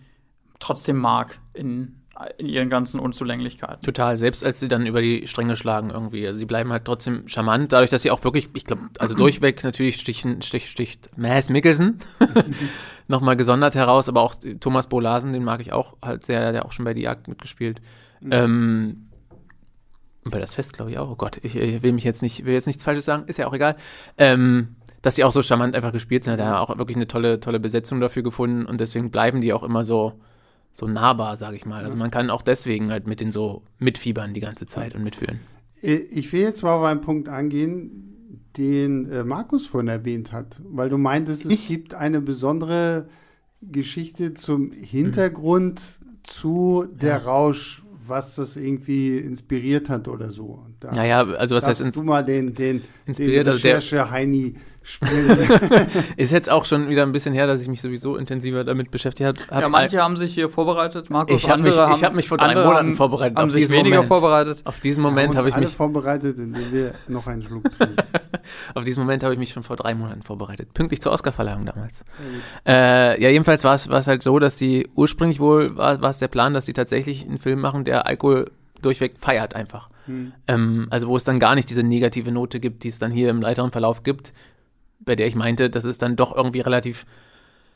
trotzdem mag in, in ihren ganzen Unzulänglichkeiten. Total, selbst als sie dann über die Stränge schlagen irgendwie. Also sie bleiben halt trotzdem charmant, dadurch, dass sie auch wirklich, ich glaube, also durchweg natürlich stichen, stich, sticht Mass Mickelson nochmal gesondert heraus, aber auch Thomas Bolasen, den mag ich auch halt sehr, der auch schon bei Die Jagd mitgespielt. Mhm. Ähm, und bei das Fest, glaube ich auch. Oh Gott, ich, ich, will mich jetzt nicht, will jetzt nichts Falsches sagen, ist ja auch egal. Ähm, dass sie auch so charmant einfach gespielt sind, hat er auch wirklich eine tolle, tolle Besetzung dafür gefunden und deswegen bleiben die auch immer so, so nahbar, sage ich mal. Also man kann auch deswegen halt mit den so mitfiebern die ganze Zeit und mitführen. Ich will jetzt mal auf einen Punkt angehen, den äh, Markus vorhin erwähnt hat, weil du meintest, es ich? gibt eine besondere Geschichte zum Hintergrund mhm. zu der ja. Rausch, was das irgendwie inspiriert hat oder so. Da naja, also was heißt ins du mal den, den, inspiriert, den Recherche Heini spielen. ist jetzt auch schon wieder ein bisschen her, dass ich mich sowieso intensiver damit beschäftigt habe. Ja, manche haben sich hier vorbereitet, Markus. Ich habe mich, ich hab mich vor drei Monaten vorbereitet. Haben sich weniger Moment. vorbereitet. Auf diesen Moment habe ich mich vorbereitet, indem wir noch einen Schluck trinken. Auf diesen Moment habe ich mich schon vor drei Monaten vorbereitet. Pünktlich zur Oscarverleihung damals. Ja, äh, ja jedenfalls war es halt so, dass die ursprünglich wohl war, war es der Plan, dass sie tatsächlich einen Film machen, der Alkohol durchweg feiert einfach. Hm. Ähm, also wo es dann gar nicht diese negative Note gibt, die es dann hier im weiteren Verlauf gibt, bei der ich meinte, das ist dann doch irgendwie relativ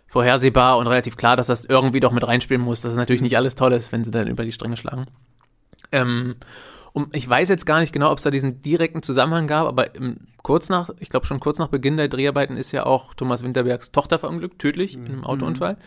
vorhersehbar und relativ klar, dass das irgendwie doch mit reinspielen muss, dass es natürlich nicht alles toll ist, wenn sie dann über die Stränge schlagen. Ähm, und ich weiß jetzt gar nicht genau, ob es da diesen direkten Zusammenhang gab, aber im, kurz nach, ich glaube schon kurz nach Beginn der Dreharbeiten ist ja auch Thomas Winterbergs Tochter verunglückt, tödlich mhm. in einem Autounfall. Mhm.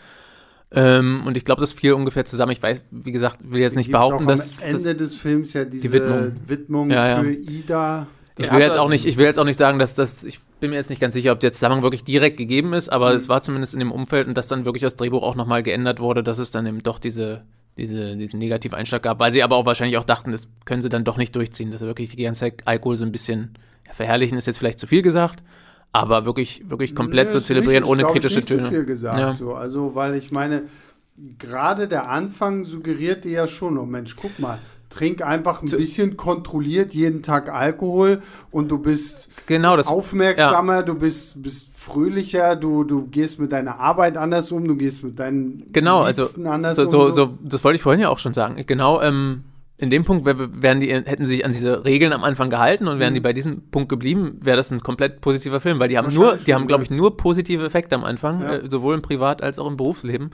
Ähm, und ich glaube, das fiel ungefähr zusammen. Ich weiß, wie gesagt, will jetzt nicht behaupten, dass. Am Ende das, des Films ja diese die Widmung, Widmung ja, ja. für Ida. Ich will, jetzt auch nicht, ich will jetzt auch nicht sagen, dass das, ich bin mir jetzt nicht ganz sicher, ob der Zusammenhang wirklich direkt gegeben ist, aber mhm. es war zumindest in dem Umfeld und dass dann wirklich das Drehbuch auch nochmal geändert wurde, dass es dann eben doch diese, diese, diesen negativen Einschlag gab, weil sie aber auch wahrscheinlich auch dachten, das können sie dann doch nicht durchziehen, dass sie wirklich die ganze Zeit Alkohol so ein bisschen verherrlichen, ist jetzt vielleicht zu viel gesagt, aber wirklich, wirklich komplett nee, so zelebrieren ohne kritische nicht Töne. Zu viel gesagt, ja. so. Also, weil ich meine, gerade der Anfang suggerierte ja schon, oh Mensch, guck mal, trink einfach ein bisschen kontrolliert jeden Tag Alkohol und du bist genau, das, aufmerksamer, ja. du bist, bist fröhlicher, du, du gehst mit deiner Arbeit anders um, du gehst mit deinen genau, also Liebsten also, anders so, um. So, so, das wollte ich vorhin ja auch schon sagen. Genau, ähm, in dem Punkt wären die, hätten sie sich an diese Regeln am Anfang gehalten und wären mhm. die bei diesem Punkt geblieben, wäre das ein komplett positiver Film, weil die haben nur, die haben, glaube ich, nur positive Effekte am Anfang, ja. äh, sowohl im Privat- als auch im Berufsleben.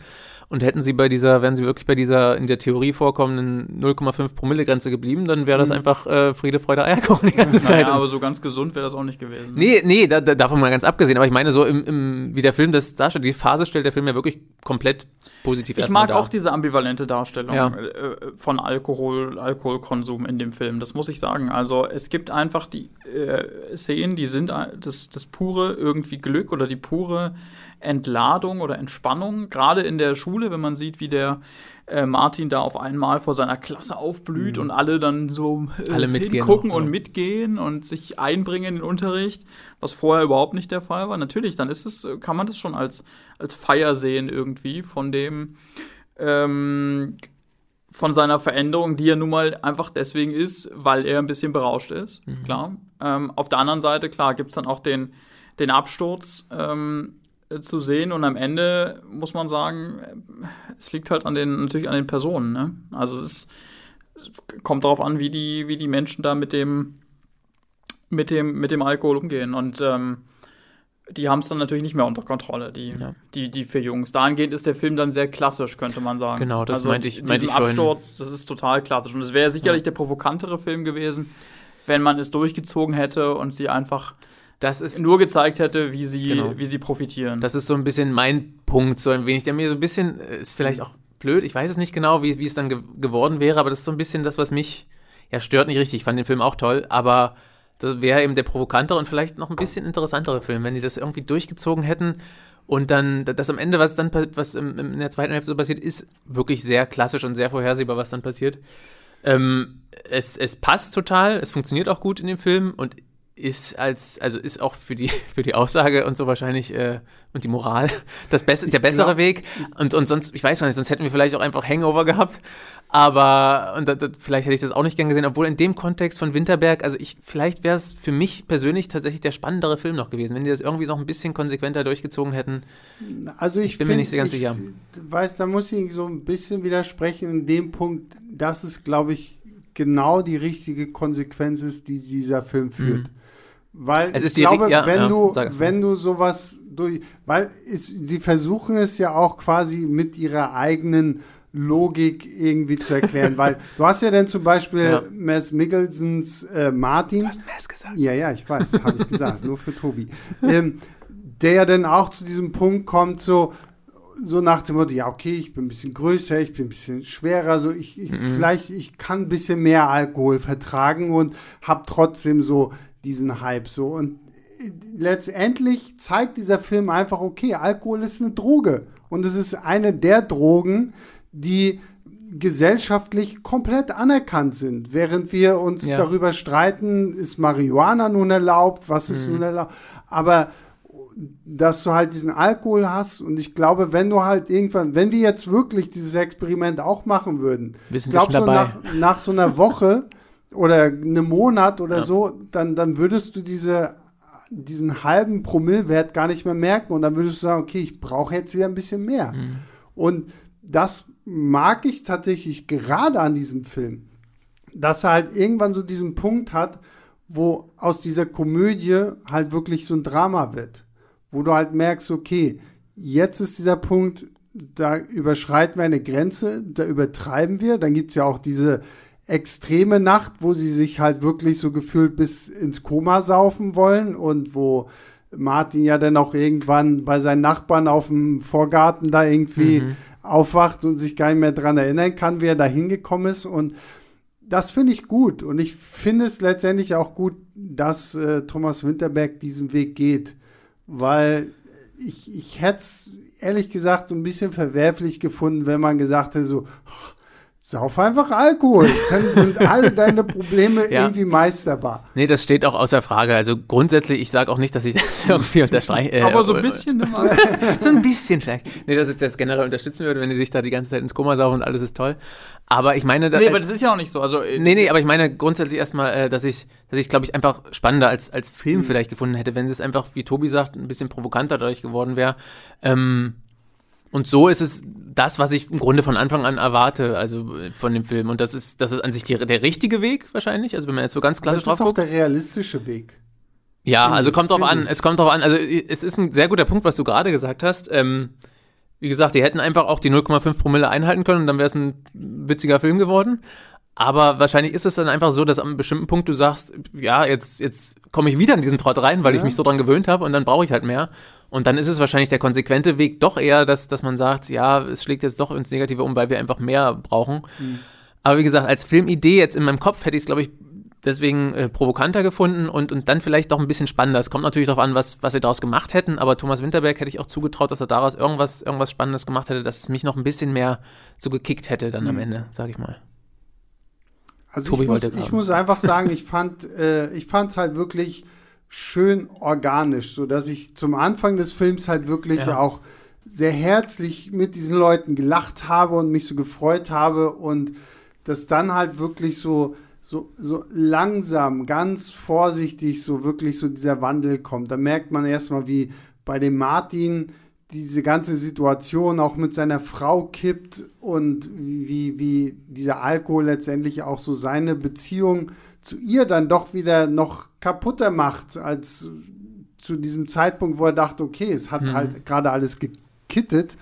Und hätten sie bei dieser, wären sie wirklich bei dieser in der Theorie vorkommenden 0,5 Promille-Grenze geblieben, dann wäre das mhm. einfach äh, Friede, Freude, Eierkuchen die ganze Zeit. Ja, aber so ganz gesund wäre das auch nicht gewesen. Nee, nee, da, da, davon mal ganz abgesehen. Aber ich meine, so im, im, wie der Film das darstellt, die Phase stellt der Film ja wirklich komplett positiv Ich mag auch diese ambivalente Darstellung ja. äh, von Alkohol, Alkoholkonsum in dem Film. Das muss ich sagen. Also es gibt einfach die äh, Szenen, die sind das, das pure irgendwie Glück oder die pure Entladung oder Entspannung, gerade in der Schule, wenn man sieht, wie der äh, Martin da auf einmal vor seiner Klasse aufblüht mhm. und alle dann so äh, alle hingucken auch, und mitgehen und sich einbringen in den Unterricht, was vorher überhaupt nicht der Fall war. Natürlich, dann ist es, kann man das schon als, als Feier sehen irgendwie von dem ähm, von seiner Veränderung, die ja nun mal einfach deswegen ist, weil er ein bisschen berauscht ist, mhm. klar. Ähm, auf der anderen Seite, klar, gibt es dann auch den, den Absturz, ähm, äh, zu sehen und am Ende muss man sagen, es liegt halt an den, natürlich an den Personen. Ne? Also es ist, kommt darauf an, wie die, wie die Menschen da mit dem, mit dem, mit dem Alkohol umgehen. Und ähm, die haben es dann natürlich nicht mehr unter Kontrolle, die, ja. die, die vier Jungs. Dahingehend ist der Film dann sehr klassisch, könnte man sagen. Genau, das also meinte ich. Meinte ich Absturz, das ist total klassisch. Und es wäre sicherlich ja. der provokantere Film gewesen, wenn man es durchgezogen hätte und sie einfach das ist nur gezeigt hätte, wie sie, genau. wie sie profitieren. Das ist so ein bisschen mein Punkt, so ein wenig, der mir so ein bisschen, äh, ist vielleicht auch blöd, ich weiß es nicht genau, wie, wie es dann ge geworden wäre, aber das ist so ein bisschen das, was mich, ja, stört nicht richtig. Ich fand den Film auch toll, aber das wäre eben der provokantere und vielleicht noch ein bisschen interessantere Film, wenn die das irgendwie durchgezogen hätten. Und dann, das am Ende, was dann was in der zweiten Hälfte so passiert, ist wirklich sehr klassisch und sehr vorhersehbar, was dann passiert. Ähm, es, es passt total, es funktioniert auch gut in dem Film und ist als, also ist auch für die, für die Aussage und so wahrscheinlich äh, und die Moral das Bess der bessere glaub, Weg. Und, und sonst, ich weiß noch nicht, sonst hätten wir vielleicht auch einfach Hangover gehabt. Aber, und da, da, vielleicht hätte ich das auch nicht gern gesehen, obwohl in dem Kontext von Winterberg, also ich, vielleicht wäre es für mich persönlich tatsächlich der spannendere Film noch gewesen, wenn die das irgendwie noch ein bisschen konsequenter durchgezogen hätten. Also ich, ich bin find, mir nicht so ganz ich sicher. Weiß, da muss ich so ein bisschen widersprechen in dem Punkt, dass es, glaube ich, genau die richtige Konsequenz ist, die dieser Film führt. Mhm. Weil es ich glaube, ja, wenn, ja, du, wenn du sowas durch, weil es, sie versuchen es ja auch quasi mit ihrer eigenen Logik irgendwie zu erklären, weil du hast ja dann zum Beispiel ja. Mess Mickelsons äh, Martin. Du hast Mess gesagt. Ja, ja, ich weiß, habe ich gesagt, nur für Tobi. Ähm, der ja dann auch zu diesem Punkt kommt, so, so nach dem Motto, ja, okay, ich bin ein bisschen größer, ich bin ein bisschen schwerer, so ich, ich mhm. vielleicht, ich kann ein bisschen mehr Alkohol vertragen und habe trotzdem so diesen Hype so. Und letztendlich zeigt dieser Film einfach, okay, Alkohol ist eine Droge. Und es ist eine der Drogen, die gesellschaftlich komplett anerkannt sind. Während wir uns ja. darüber streiten, ist Marihuana nun erlaubt, was ist mhm. nun erlaubt. Aber dass du halt diesen Alkohol hast und ich glaube, wenn du halt irgendwann, wenn wir jetzt wirklich dieses Experiment auch machen würden, glaube so nach, nach so einer Woche oder einem Monat oder ja. so, dann, dann würdest du diese, diesen halben Promillwert gar nicht mehr merken und dann würdest du sagen, okay, ich brauche jetzt wieder ein bisschen mehr. Mhm. Und das mag ich tatsächlich gerade an diesem Film, dass er halt irgendwann so diesen Punkt hat, wo aus dieser Komödie halt wirklich so ein Drama wird. Wo du halt merkst, okay, jetzt ist dieser Punkt, da überschreiten wir eine Grenze, da übertreiben wir. Dann gibt es ja auch diese extreme Nacht, wo sie sich halt wirklich so gefühlt bis ins Koma saufen wollen und wo Martin ja dann auch irgendwann bei seinen Nachbarn auf dem Vorgarten da irgendwie mhm. aufwacht und sich gar nicht mehr dran erinnern kann, wie er da hingekommen ist. Und das finde ich gut. Und ich finde es letztendlich auch gut, dass äh, Thomas Winterberg diesen Weg geht. Weil ich, ich hätte es ehrlich gesagt so ein bisschen verwerflich gefunden, wenn man gesagt hätte, so, Sauf einfach Alkohol, dann sind alle deine Probleme ja. irgendwie meisterbar. Nee, das steht auch außer Frage. Also grundsätzlich, ich sage auch nicht, dass ich das irgendwie unterstreiche. Äh, Aber so ein bisschen. so ein bisschen vielleicht. Nee, dass ich das generell unterstützen würde, wenn die sich da die ganze Zeit ins Koma saufen und alles ist toll. Aber ich meine... Nee, aber das ist ja auch nicht so. Also, äh, nee, nee, aber ich meine grundsätzlich erstmal, äh, dass ich, dass ich glaube ich, einfach spannender als, als Film mhm. vielleicht gefunden hätte, wenn es einfach, wie Tobi sagt, ein bisschen provokanter dadurch geworden wäre. Ähm, und so ist es das, was ich im Grunde von Anfang an erwarte, also äh, von dem Film. Und das ist, das ist an sich die, der richtige Weg wahrscheinlich. Also wenn man jetzt so ganz klassisch drauf guckt. Das ist auch der realistische Weg. Ja, also kommt drauf an. Ich. Es kommt drauf an. Also es ist ein sehr guter Punkt, was du gerade gesagt hast. Ähm, wie gesagt, die hätten einfach auch die 0,5 Promille einhalten können und dann wäre es ein witziger Film geworden. Aber wahrscheinlich ist es dann einfach so, dass am bestimmten Punkt du sagst, ja, jetzt, jetzt komme ich wieder in diesen Trott rein, weil ja. ich mich so dran gewöhnt habe und dann brauche ich halt mehr. Und dann ist es wahrscheinlich der konsequente Weg doch eher, dass, dass man sagt, ja, es schlägt jetzt doch ins Negative um, weil wir einfach mehr brauchen. Mhm. Aber wie gesagt, als Filmidee jetzt in meinem Kopf hätte ich es, glaube ich, deswegen äh, provokanter gefunden und, und dann vielleicht doch ein bisschen spannender. Es kommt natürlich darauf an, was, was sie daraus gemacht hätten, aber Thomas Winterberg hätte ich auch zugetraut, dass er daraus irgendwas, irgendwas Spannendes gemacht hätte, dass es mich noch ein bisschen mehr so gekickt hätte dann mhm. am Ende, sage ich mal. Also Tobi ich, muss, ich muss einfach sagen, ich fand äh, ich fand es halt wirklich schön organisch, so dass ich zum Anfang des Films halt wirklich ja. auch sehr herzlich mit diesen Leuten gelacht habe und mich so gefreut habe und dass dann halt wirklich so so, so langsam, ganz vorsichtig, so wirklich so dieser Wandel kommt. Da merkt man erstmal, wie bei dem Martin diese ganze Situation auch mit seiner Frau kippt und wie, wie dieser Alkohol letztendlich auch so seine Beziehung zu ihr dann doch wieder noch kaputter macht als zu diesem Zeitpunkt, wo er dachte, okay, es hat Mhm. halt gerade alles gekittet.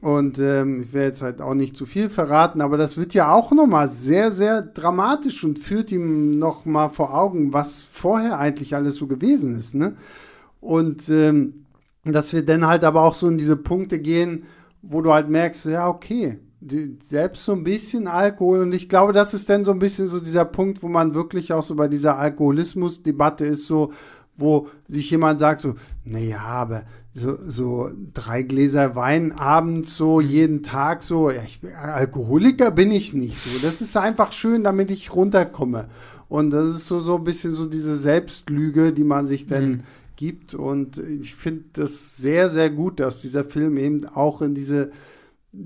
Und ähm, ich werde jetzt halt auch nicht zu viel verraten, aber das wird ja auch nochmal sehr, sehr dramatisch und führt ihm nochmal vor Augen, was vorher eigentlich alles so gewesen ist. Ne? Und ähm, dass wir dann halt aber auch so in diese Punkte gehen, wo du halt merkst, ja, okay, die, selbst so ein bisschen Alkohol. Und ich glaube, das ist dann so ein bisschen so dieser Punkt, wo man wirklich auch so bei dieser Alkoholismus-Debatte ist, so, wo sich jemand sagt, so, naja, aber so, so drei Gläser Wein abends, so jeden Tag, so, ja, ich, Alkoholiker bin ich nicht so. Das ist einfach schön, damit ich runterkomme. Und das ist so, so ein bisschen so diese Selbstlüge, die man sich dann Mhm. Gibt. Und ich finde das sehr, sehr gut, dass dieser Film eben auch in diese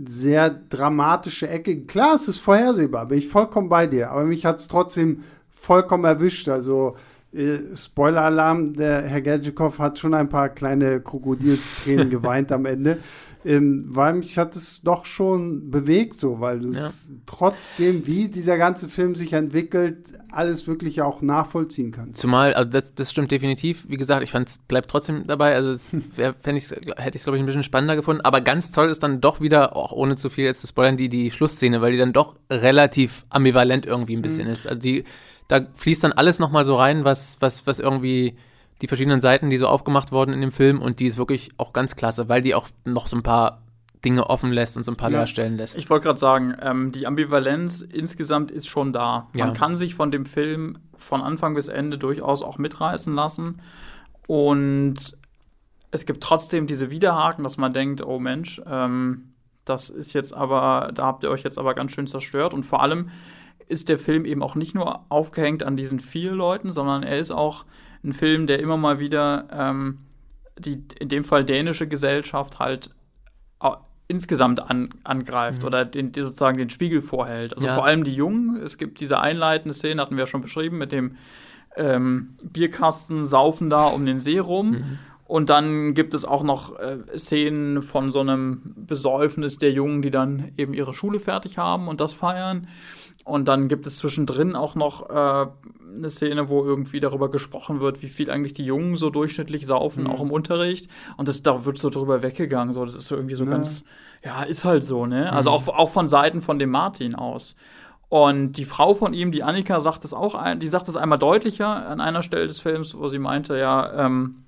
sehr dramatische Ecke. Klar, es ist vorhersehbar, bin ich vollkommen bei dir, aber mich hat es trotzdem vollkommen erwischt. Also, äh, Spoiler-Alarm, der Herr Gerdzikow hat schon ein paar kleine Krokodilstränen geweint am Ende. Ähm, weil mich hat es doch schon bewegt, so, weil du Ja. es trotzdem, wie dieser ganze Film sich entwickelt, alles wirklich auch nachvollziehen kannst. Zumal, also das, das stimmt definitiv. Wie gesagt, ich fand es bleibt trotzdem dabei. Also wär, fänd ich's, hätte ich es, glaube ich, ein bisschen spannender gefunden. Aber ganz toll ist dann doch wieder, auch ohne zu viel jetzt zu spoilern, die, die Schlussszene, weil die dann doch relativ ambivalent irgendwie ein bisschen ist. Also die, da fließt dann alles nochmal so rein, was, was, was irgendwie die verschiedenen Seiten, die so aufgemacht wurden in dem Film und die ist wirklich auch ganz klasse, weil die auch noch so ein paar Dinge offen lässt und so ein paar Ja. Leerstellen lässt. Ich wollte gerade sagen, ähm, die Ambivalenz insgesamt ist schon da. Man Ja. kann sich von dem Film von Anfang bis Ende durchaus auch mitreißen lassen. Und es gibt trotzdem diese Widerhaken, dass man denkt, oh Mensch, ähm, das ist jetzt aber, da habt ihr euch jetzt aber ganz schön zerstört. Und vor allem ist der Film eben auch nicht nur aufgehängt an diesen vier Leuten, sondern er ist auch ein Film, der immer mal wieder ähm, die, in dem Fall dänische Gesellschaft halt insgesamt an, angreift oder den, die sozusagen den Spiegel vorhält. Also Ja. vor allem die Jungen. Es gibt diese einleitende Szene, hatten wir ja schon beschrieben, mit dem ähm, Bierkasten saufen da um den See rum. Und dann gibt es auch noch äh, Szenen von so einem Besäufnis der Jungen, die dann eben ihre Schule fertig haben und das feiern. Und dann gibt es zwischendrin auch noch äh, eine Szene, wo irgendwie darüber gesprochen wird, wie viel eigentlich die Jungen so durchschnittlich saufen, auch im Unterricht. Und das, da wird so drüber weggegangen. So, das ist so irgendwie so Ja. ganz, ja, ist halt so, ne? Also auch, auch von Seiten von dem Martin aus. Und die Frau von ihm, die Annika, sagt es auch, ein, die sagt es einmal deutlicher an einer Stelle des Films, wo sie meinte, ja, ähm,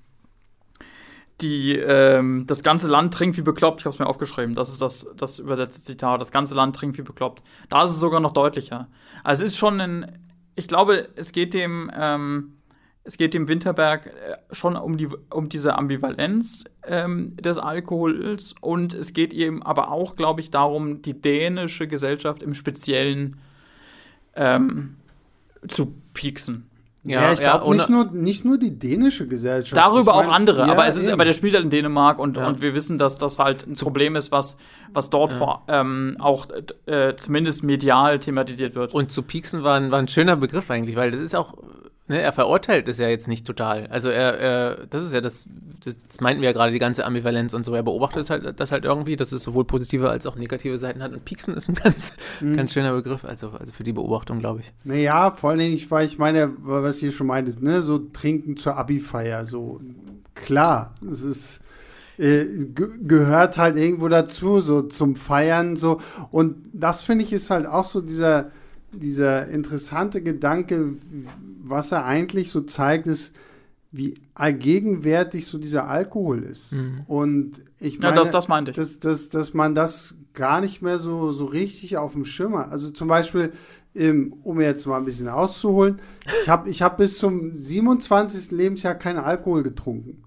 die, ähm, das ganze Land trinkt wie bekloppt. Ich habe es mir aufgeschrieben. Das ist das, das übersetzte Zitat. Das ganze Land trinkt wie bekloppt. Da ist es sogar noch deutlicher. Also es ist schon ein, ich glaube, es geht dem, ähm, es geht dem Winterberg äh, schon um, die, um diese Ambivalenz ähm, des Alkohols und es geht ihm aber auch, glaube ich, darum, die dänische Gesellschaft im Speziellen ähm, zu pieksen. Ja, ich glaube ohne- nicht, nur, nicht nur die dänische Gesellschaft. Darüber Ich mein, auch andere, ja, aber es ist, eben. aber der spielt halt in Dänemark und, Ja. und wir wissen, dass das halt ein Problem ist, was, was dort vor, ähm, auch äh, zumindest medial thematisiert wird. Und zu pieksen war ein, war ein schöner Begriff eigentlich, weil das ist auch, ne, er verurteilt es ja jetzt nicht total. Also er, er das ist ja das, das, das meinten wir ja gerade, die ganze Ambivalenz und so. Er beobachtet es halt, das halt irgendwie, dass es sowohl positive als auch negative Seiten hat. Und pieksen ist ein ganz, Mhm. ganz schöner Begriff, also, also für die Beobachtung, glaube ich. Naja, vor allen Dingen, ich, weil ich meine, was ihr schon meintet, ne, so trinken zur Abi-Feier, so klar, es ist äh, ge gehört halt irgendwo dazu, so zum Feiern, so und das finde ich ist halt auch so dieser dieser interessante Gedanke, was er eigentlich so zeigt, ist, wie allgegenwärtig so dieser Alkohol ist. Und ich ja, meine, das, das meinte ich. dass, dass, dass man das gar nicht mehr so, so richtig auf dem Schirm hat. Also zum Beispiel, ähm, um jetzt mal ein bisschen auszuholen, ich habe ich hab bis zum 27. Lebensjahr keinen Alkohol getrunken.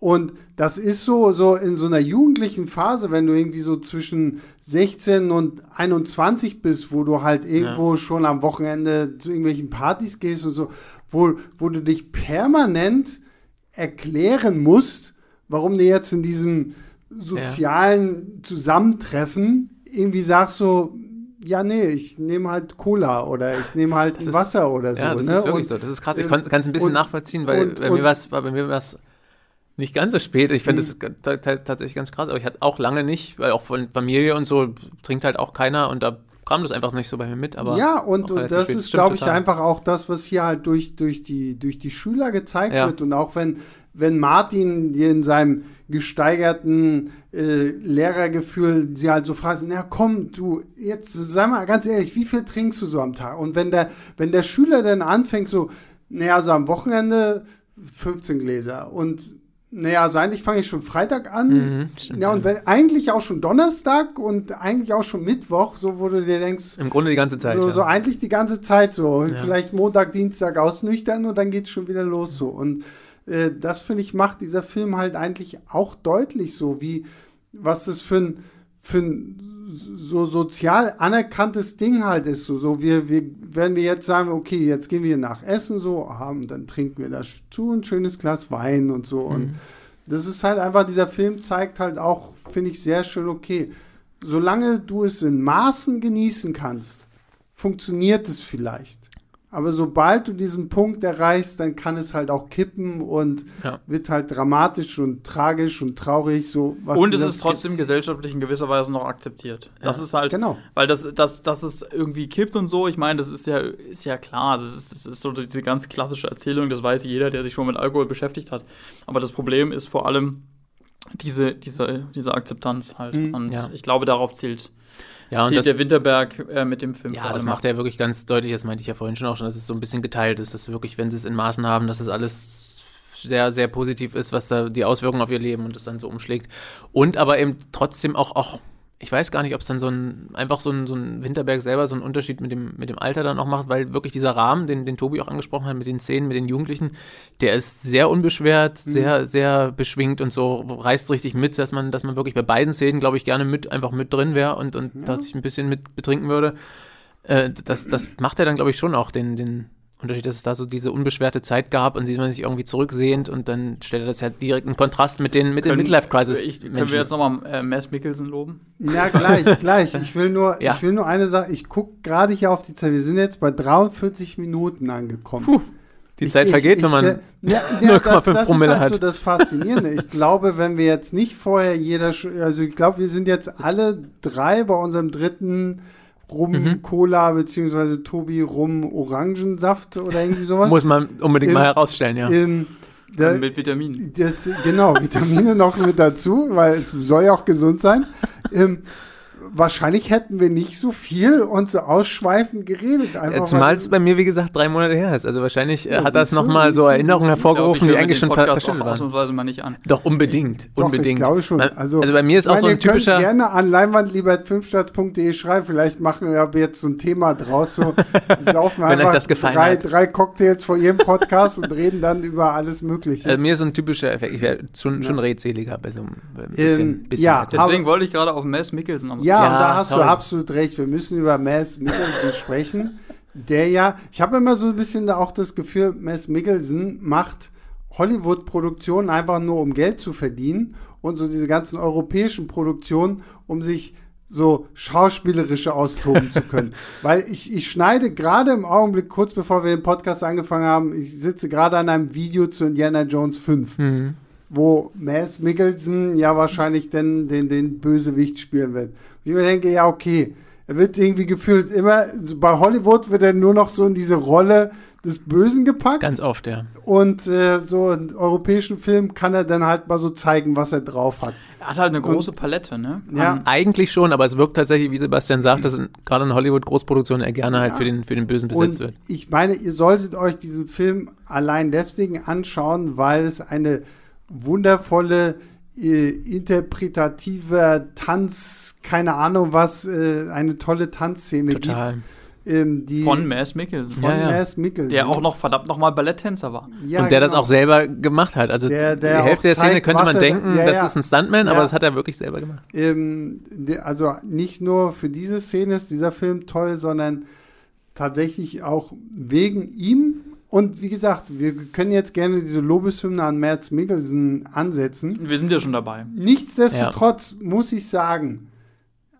Und das ist so, so in so einer jugendlichen Phase, wenn du irgendwie so zwischen 16 und 21 bist, wo du halt irgendwo schon am Wochenende zu irgendwelchen Partys gehst und so, wo, wo du dich permanent erklären musst, warum du jetzt in diesem sozialen Zusammentreffen irgendwie sagst so, ja, nee, ich nehme halt Cola oder ich nehme halt ist- Wasser oder so. Ja, das ne? ist wirklich Und- so. Das ist krass. Ich ähm, kann es ein bisschen und- nachvollziehen, weil und- bei mir war war's nicht ganz so spät. Ich finde Mhm. das tatsächlich ganz krass, aber ich hatte auch lange nicht, weil auch von Familie und so trinkt halt auch keiner und da kam das einfach nicht so bei mir mit. Aber ja, und, und das spät. ist, glaube ich, total. einfach auch das, was hier halt durch, durch, die, durch die Schüler gezeigt Ja. wird. Und auch wenn, wenn Martin dir in seinem gesteigerten äh, Lehrergefühl sie halt so fragt, na komm, du, jetzt sag mal ganz ehrlich, wie viel trinkst du so am Tag? Und wenn der, wenn der Schüler dann anfängt so, naja, so am Wochenende 15 Gläser und naja, also eigentlich fange ich schon Freitag an. Mhm, ja, und wenn, eigentlich auch schon Donnerstag und eigentlich auch schon Mittwoch, so wo du dir denkst. Im Grunde die ganze Zeit. So, ja. so eigentlich die ganze Zeit so. Ja. Vielleicht Montag, Dienstag ausnüchtern und dann geht es schon wieder los so. Und äh, das, finde ich, macht dieser Film halt eigentlich auch deutlich so, wie, was das für ein, für ein so sozial anerkanntes Ding halt ist. So, so wir, wir, wenn wir jetzt sagen, okay, jetzt gehen wir nach Essen, so, haben, dann trinken wir dazu ein schönes Glas Wein und so. Mhm. Und das ist halt einfach, dieser Film zeigt halt auch, finde ich, sehr schön, okay, solange du es in Maßen genießen kannst, funktioniert es vielleicht. Aber sobald du diesen Punkt erreichst, dann kann es halt auch kippen und ja. wird halt dramatisch und tragisch und traurig. So, und es ist trotzdem gesellschaftlich in gewisser Weise noch akzeptiert. Ja. Das ist halt, genau. weil das, das, das es irgendwie kippt und so, ich meine, das ist ja, ist ja klar. Das ist, das ist so diese ganz klassische Erzählung, das weiß jeder, der sich schon mit Alkohol beschäftigt hat. Aber das Problem ist vor allem diese, diese, diese Akzeptanz halt. Mhm. Und ja. ich glaube, darauf zielt ja, und das, der Winterberg äh, mit dem Film. Ja, das macht er wirklich ganz deutlich, das meinte ich ja vorhin schon auch schon, dass es so ein bisschen geteilt ist, dass wirklich, wenn sie es in Maßen haben, dass es das alles sehr, sehr positiv ist, was da die Auswirkungen auf ihr Leben und das dann so umschlägt. Und aber eben trotzdem auch, auch ich weiß gar nicht, ob es dann so ein, einfach so ein, so ein Winterberg selber so einen Unterschied mit dem, mit dem Alter dann auch macht, weil wirklich dieser Rahmen, den, den Tobi auch angesprochen hat, mit den Szenen, mit den Jugendlichen, der ist sehr unbeschwert, mhm. sehr, sehr beschwingt und so reißt richtig mit, dass man, dass man wirklich bei beiden Szenen, glaube ich, gerne mit, einfach mit drin wäre und, und ja. dass ich ein bisschen mit betrinken würde. Äh, das, das macht er dann, glaube ich, schon auch den, den, Unterschied, dass es da so diese unbeschwerte Zeit gab und man sich irgendwie zurücksehnt und dann stellt er das ja direkt in Kontrast mit den, mit den Midlife-Crisis. Können wir jetzt nochmal äh, Mass Mickelson loben? Ja, gleich, gleich. Ich will nur, ja. ich will nur eine Sache, ich gucke gerade hier auf die Zeit, wir sind jetzt bei 43 Minuten angekommen. Puh. Die ich, Zeit ich, vergeht, ich, wenn man ja, ja, 0,5 das, Promille ist halt hat. so das Faszinierende. Ich glaube, wenn wir jetzt nicht vorher jeder, also ich glaube, wir sind jetzt alle drei bei unserem dritten Rum mhm. Cola beziehungsweise Tobi Rum Orangensaft oder irgendwie sowas. Muss man unbedingt ähm, mal herausstellen, ja. Ähm, da, mit Vitaminen. Das, genau, Vitamine noch mit dazu, weil es soll ja auch gesund sein. Ähm, wahrscheinlich hätten wir nicht so viel und so ausschweifend geredet. Einfach, Zumal es bei mir, wie gesagt, drei Monate her ist. Also wahrscheinlich ja, hat das nochmal so Erinnerungen hervorgerufen, die eigentlich schon verschwunden waren. Ausnahmsweise mal nicht an. Doch, unbedingt. Doch, unbedingt. ich glaube schon. Also, also bei mir ist auch so ein typischer... Ihr gerne an leinwandliebertfilmstarts.de schreiben. Vielleicht machen wir jetzt so ein Thema draus. So, saufen Wenn euch das gefallen drei, hat. drei Cocktails vor jedem Podcast und reden dann über alles Mögliche. Also mir ist so ein typischer Effekt. Ich wäre schon, schon redseliger bei so einem bisschen. Ähm, bisschen ja, Deswegen wollte ich gerade auf Mess Mickelson nochmal Ja, ja, da hast toll. du absolut recht. Wir müssen über Mads Mikkelsen sprechen. Der ja, ich habe immer so ein bisschen da auch das Gefühl, Mads Mikkelsen macht Hollywood-Produktionen einfach nur, um Geld zu verdienen und so diese ganzen europäischen Produktionen, um sich so schauspielerische austoben zu können. Weil ich, ich schneide gerade im Augenblick, kurz bevor wir den Podcast angefangen haben, ich sitze gerade an einem Video zu Indiana Jones 5. Mhm wo Mads Mikkelsen ja wahrscheinlich den, den, den Bösewicht spielen wird. Und ich mir denke, ja, okay, er wird irgendwie gefühlt immer, bei Hollywood wird er nur noch so in diese Rolle des Bösen gepackt. Ganz oft, ja. Und äh, so in europäischen Filmen kann er dann halt mal so zeigen, was er drauf hat. Er hat halt eine große und, Palette, ne? Ja. Eigentlich schon, aber es wirkt tatsächlich, wie Sebastian sagt, dass gerade in Hollywood-Großproduktionen er gerne halt ja. halt für den, für den Bösen besetzt und wird. Ich meine, ihr solltet euch diesen Film allein deswegen anschauen, weil es eine wundervolle äh, interpretative Tanz, keine Ahnung was, äh, eine tolle Tanzszene Total. gibt. Ähm, von Mass Mikkelsen. Von ja, ja. Mass Mikkelsen. Der auch noch verdammt nochmal Balletttänzer war. Ja, und der genau. das auch selber gemacht hat. Also der, der die Hälfte der Szene könnte man denken, ja, das ist ein Stuntman, aber das hat er wirklich selber gemacht. Ähm, also nicht nur für diese Szene ist dieser Film toll, sondern tatsächlich auch wegen ihm und wie gesagt, wir können jetzt gerne diese Lobeshymne an Merz Mikkelsen ansetzen. Wir sind ja schon dabei. Nichtsdestotrotz ja. muss ich sagen,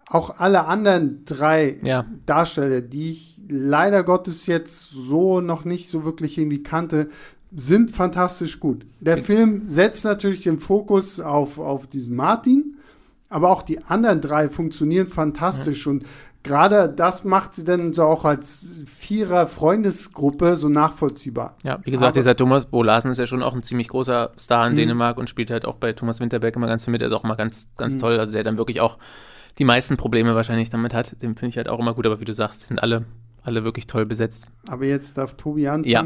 auch alle anderen drei ja. Darsteller, die ich leider Gottes jetzt so noch nicht so wirklich irgendwie kannte, sind fantastisch gut. Der okay. Film setzt natürlich den Fokus auf, auf diesen Martin, aber auch die anderen drei funktionieren fantastisch ja. und gerade das macht sie dann so auch als Vierer-Freundesgruppe so nachvollziehbar. Ja, wie gesagt, Aber dieser Thomas Bo Larsen ist ja schon auch ein ziemlich großer Star in mhm. Dänemark und spielt halt auch bei Thomas Winterberg immer ganz viel mit. Er ist auch immer ganz, ganz mhm. toll. Also der dann wirklich auch die meisten Probleme wahrscheinlich damit hat. Den finde ich halt auch immer gut. Aber wie du sagst, die sind alle, alle wirklich toll besetzt. Aber jetzt darf Tobi anfangen. Ja.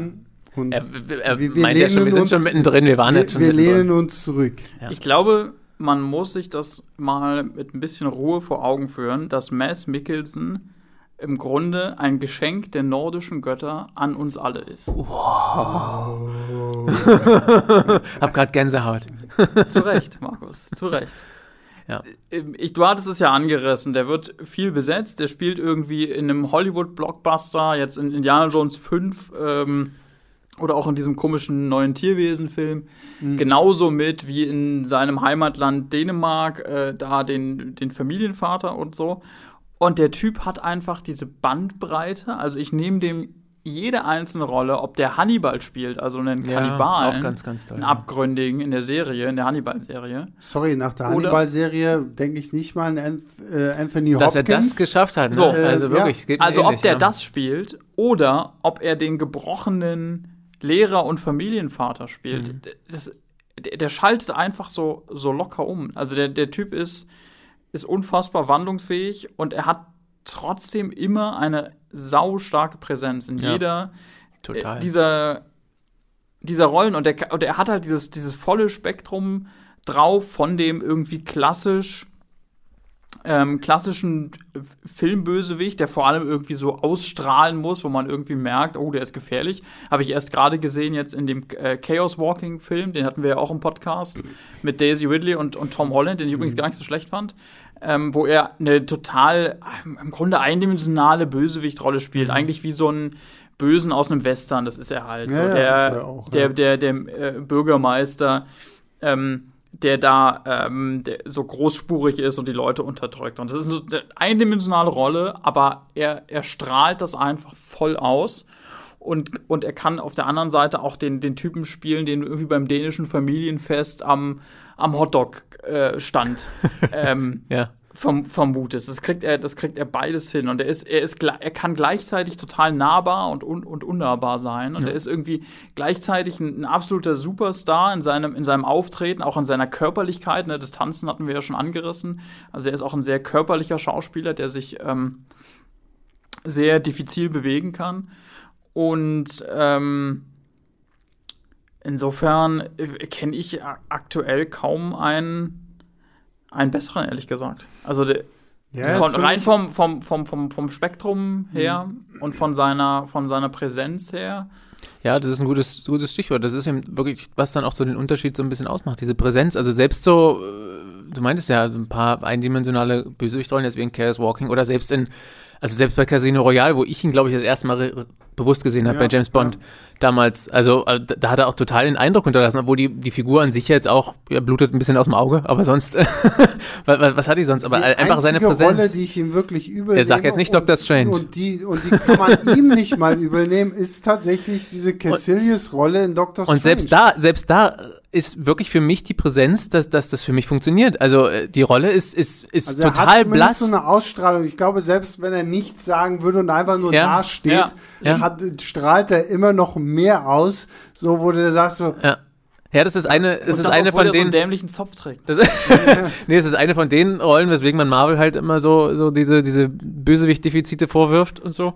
Und er, er wir, wir meint ja schon, wir sind schon mittendrin, wir waren wir, jetzt schon Wir lehnen uns zurück. Ja. Ich glaube, man muss sich das mal mit ein bisschen Ruhe vor Augen führen, dass Mass Mikkelsen im Grunde ein Geschenk der nordischen Götter an uns alle ist. Wow. Hab grad Gänsehaut. zu Recht, Markus, zu Recht. Ja. Ich, du hattest es ja angerissen, der wird viel besetzt, der spielt irgendwie in einem Hollywood-Blockbuster, jetzt in Indiana Jones 5, ähm, oder auch in diesem komischen neuen Tierwesen-Film mhm. genauso mit wie in seinem Heimatland Dänemark, äh, da den, den Familienvater und so. Und der Typ hat einfach diese Bandbreite. Also ich nehme dem jede einzelne Rolle, ob der Hannibal spielt, also einen Kannibalen, ja, ganz, ganz einen abgründigen in der Serie, in der Hannibal-Serie. Sorry, nach der Hannibal-Serie denke ich nicht mal an äh, Anthony Hopkins. Dass er das geschafft hat. Ne? So, also wirklich. Ja. Also ähnlich, ob der ja. das spielt oder ob er den gebrochenen Lehrer und Familienvater spielt. Mhm. Das, der, der, schaltet einfach so, so locker um. Also der, der Typ ist, ist unfassbar wandlungsfähig und er hat trotzdem immer eine saustarke Präsenz in ja, jeder äh, dieser, dieser Rollen. Und er, und er hat halt dieses, dieses volle Spektrum drauf von dem irgendwie klassisch ähm, klassischen Filmbösewicht, der vor allem irgendwie so ausstrahlen muss, wo man irgendwie merkt, oh, der ist gefährlich. Habe ich erst gerade gesehen jetzt in dem äh, Chaos Walking Film, den hatten wir ja auch im Podcast mit Daisy Ridley und, und Tom Holland, den ich mhm. übrigens gar nicht so schlecht fand. Ähm, wo er eine total, im Grunde eindimensionale Bösewichtrolle spielt. Mhm. Eigentlich wie so ein Bösen aus einem Western, das ist er halt. Ja, so der, auch, der, der, der, der äh, Bürgermeister. Ähm, der da ähm, der so großspurig ist und die Leute unterdrückt. Und das ist eine eindimensionale Rolle, aber er, er strahlt das einfach voll aus. Und, und er kann auf der anderen Seite auch den, den Typen spielen, den du irgendwie beim dänischen Familienfest am, am Hotdog-Stand äh, ähm, ja verm vermutest. Das kriegt er, das kriegt er beides hin. Und er ist, er ist, er kann gleichzeitig total nahbar und, un und unnahbar sein. Und ja. er ist irgendwie gleichzeitig ein, ein, absoluter Superstar in seinem, in seinem Auftreten, auch in seiner Körperlichkeit. Ne? Distanzen hatten wir ja schon angerissen. Also er ist auch ein sehr körperlicher Schauspieler, der sich ähm, sehr diffizil bewegen kann. Und ähm, insofern äh, kenne ich aktuell kaum einen einen besseren, ehrlich gesagt. Also der, ja, von, rein vom, vom, vom, vom, vom Spektrum her mhm. und von seiner, von seiner Präsenz her. Ja, das ist ein gutes, gutes Stichwort. Das ist eben wirklich, was dann auch so den Unterschied so ein bisschen ausmacht, diese Präsenz. Also selbst so, äh, du meintest ja, ein paar eindimensionale Bösewichtrollen, deswegen Chaos Walking oder selbst in, also selbst bei Casino Royale, wo ich ihn, glaube ich, das erste Mal bewusst gesehen habe ja, bei James Bond. Ja damals. Also äh, da hat er auch total den Eindruck hinterlassen, obwohl die, die Figur an sich jetzt auch ja, blutet ein bisschen aus dem Auge, aber sonst, was, was, hat die sonst? Aber die einfach seine Präsenz. Rolle, die ich ihm wirklich übel Er sagt jetzt nicht Dr. Strange. Und die, und die kann man ihm nicht mal übel nehmen, ist tatsächlich diese Cassilius-Rolle in Dr. Strange. Und selbst da, selbst da ist wirklich für mich die Präsenz, dass, dass das für mich funktioniert. Also äh, die Rolle ist, ist, ist also total er hat blass. so eine Ausstrahlung. Ich glaube, selbst wenn er nichts sagen würde und einfach nur ja, dasteht, ja, ja. Hat, strahlt er immer noch mehr aus, so wo du sagst so, ja. Ja, das ist eine, das, das ist eine von denen. So einen dämlichen Zopf trägt. Das, nee, es ist eine von den Rollen, weswegen man Marvel halt immer so, so diese, diese Bösewicht-Defizite vorwirft und so.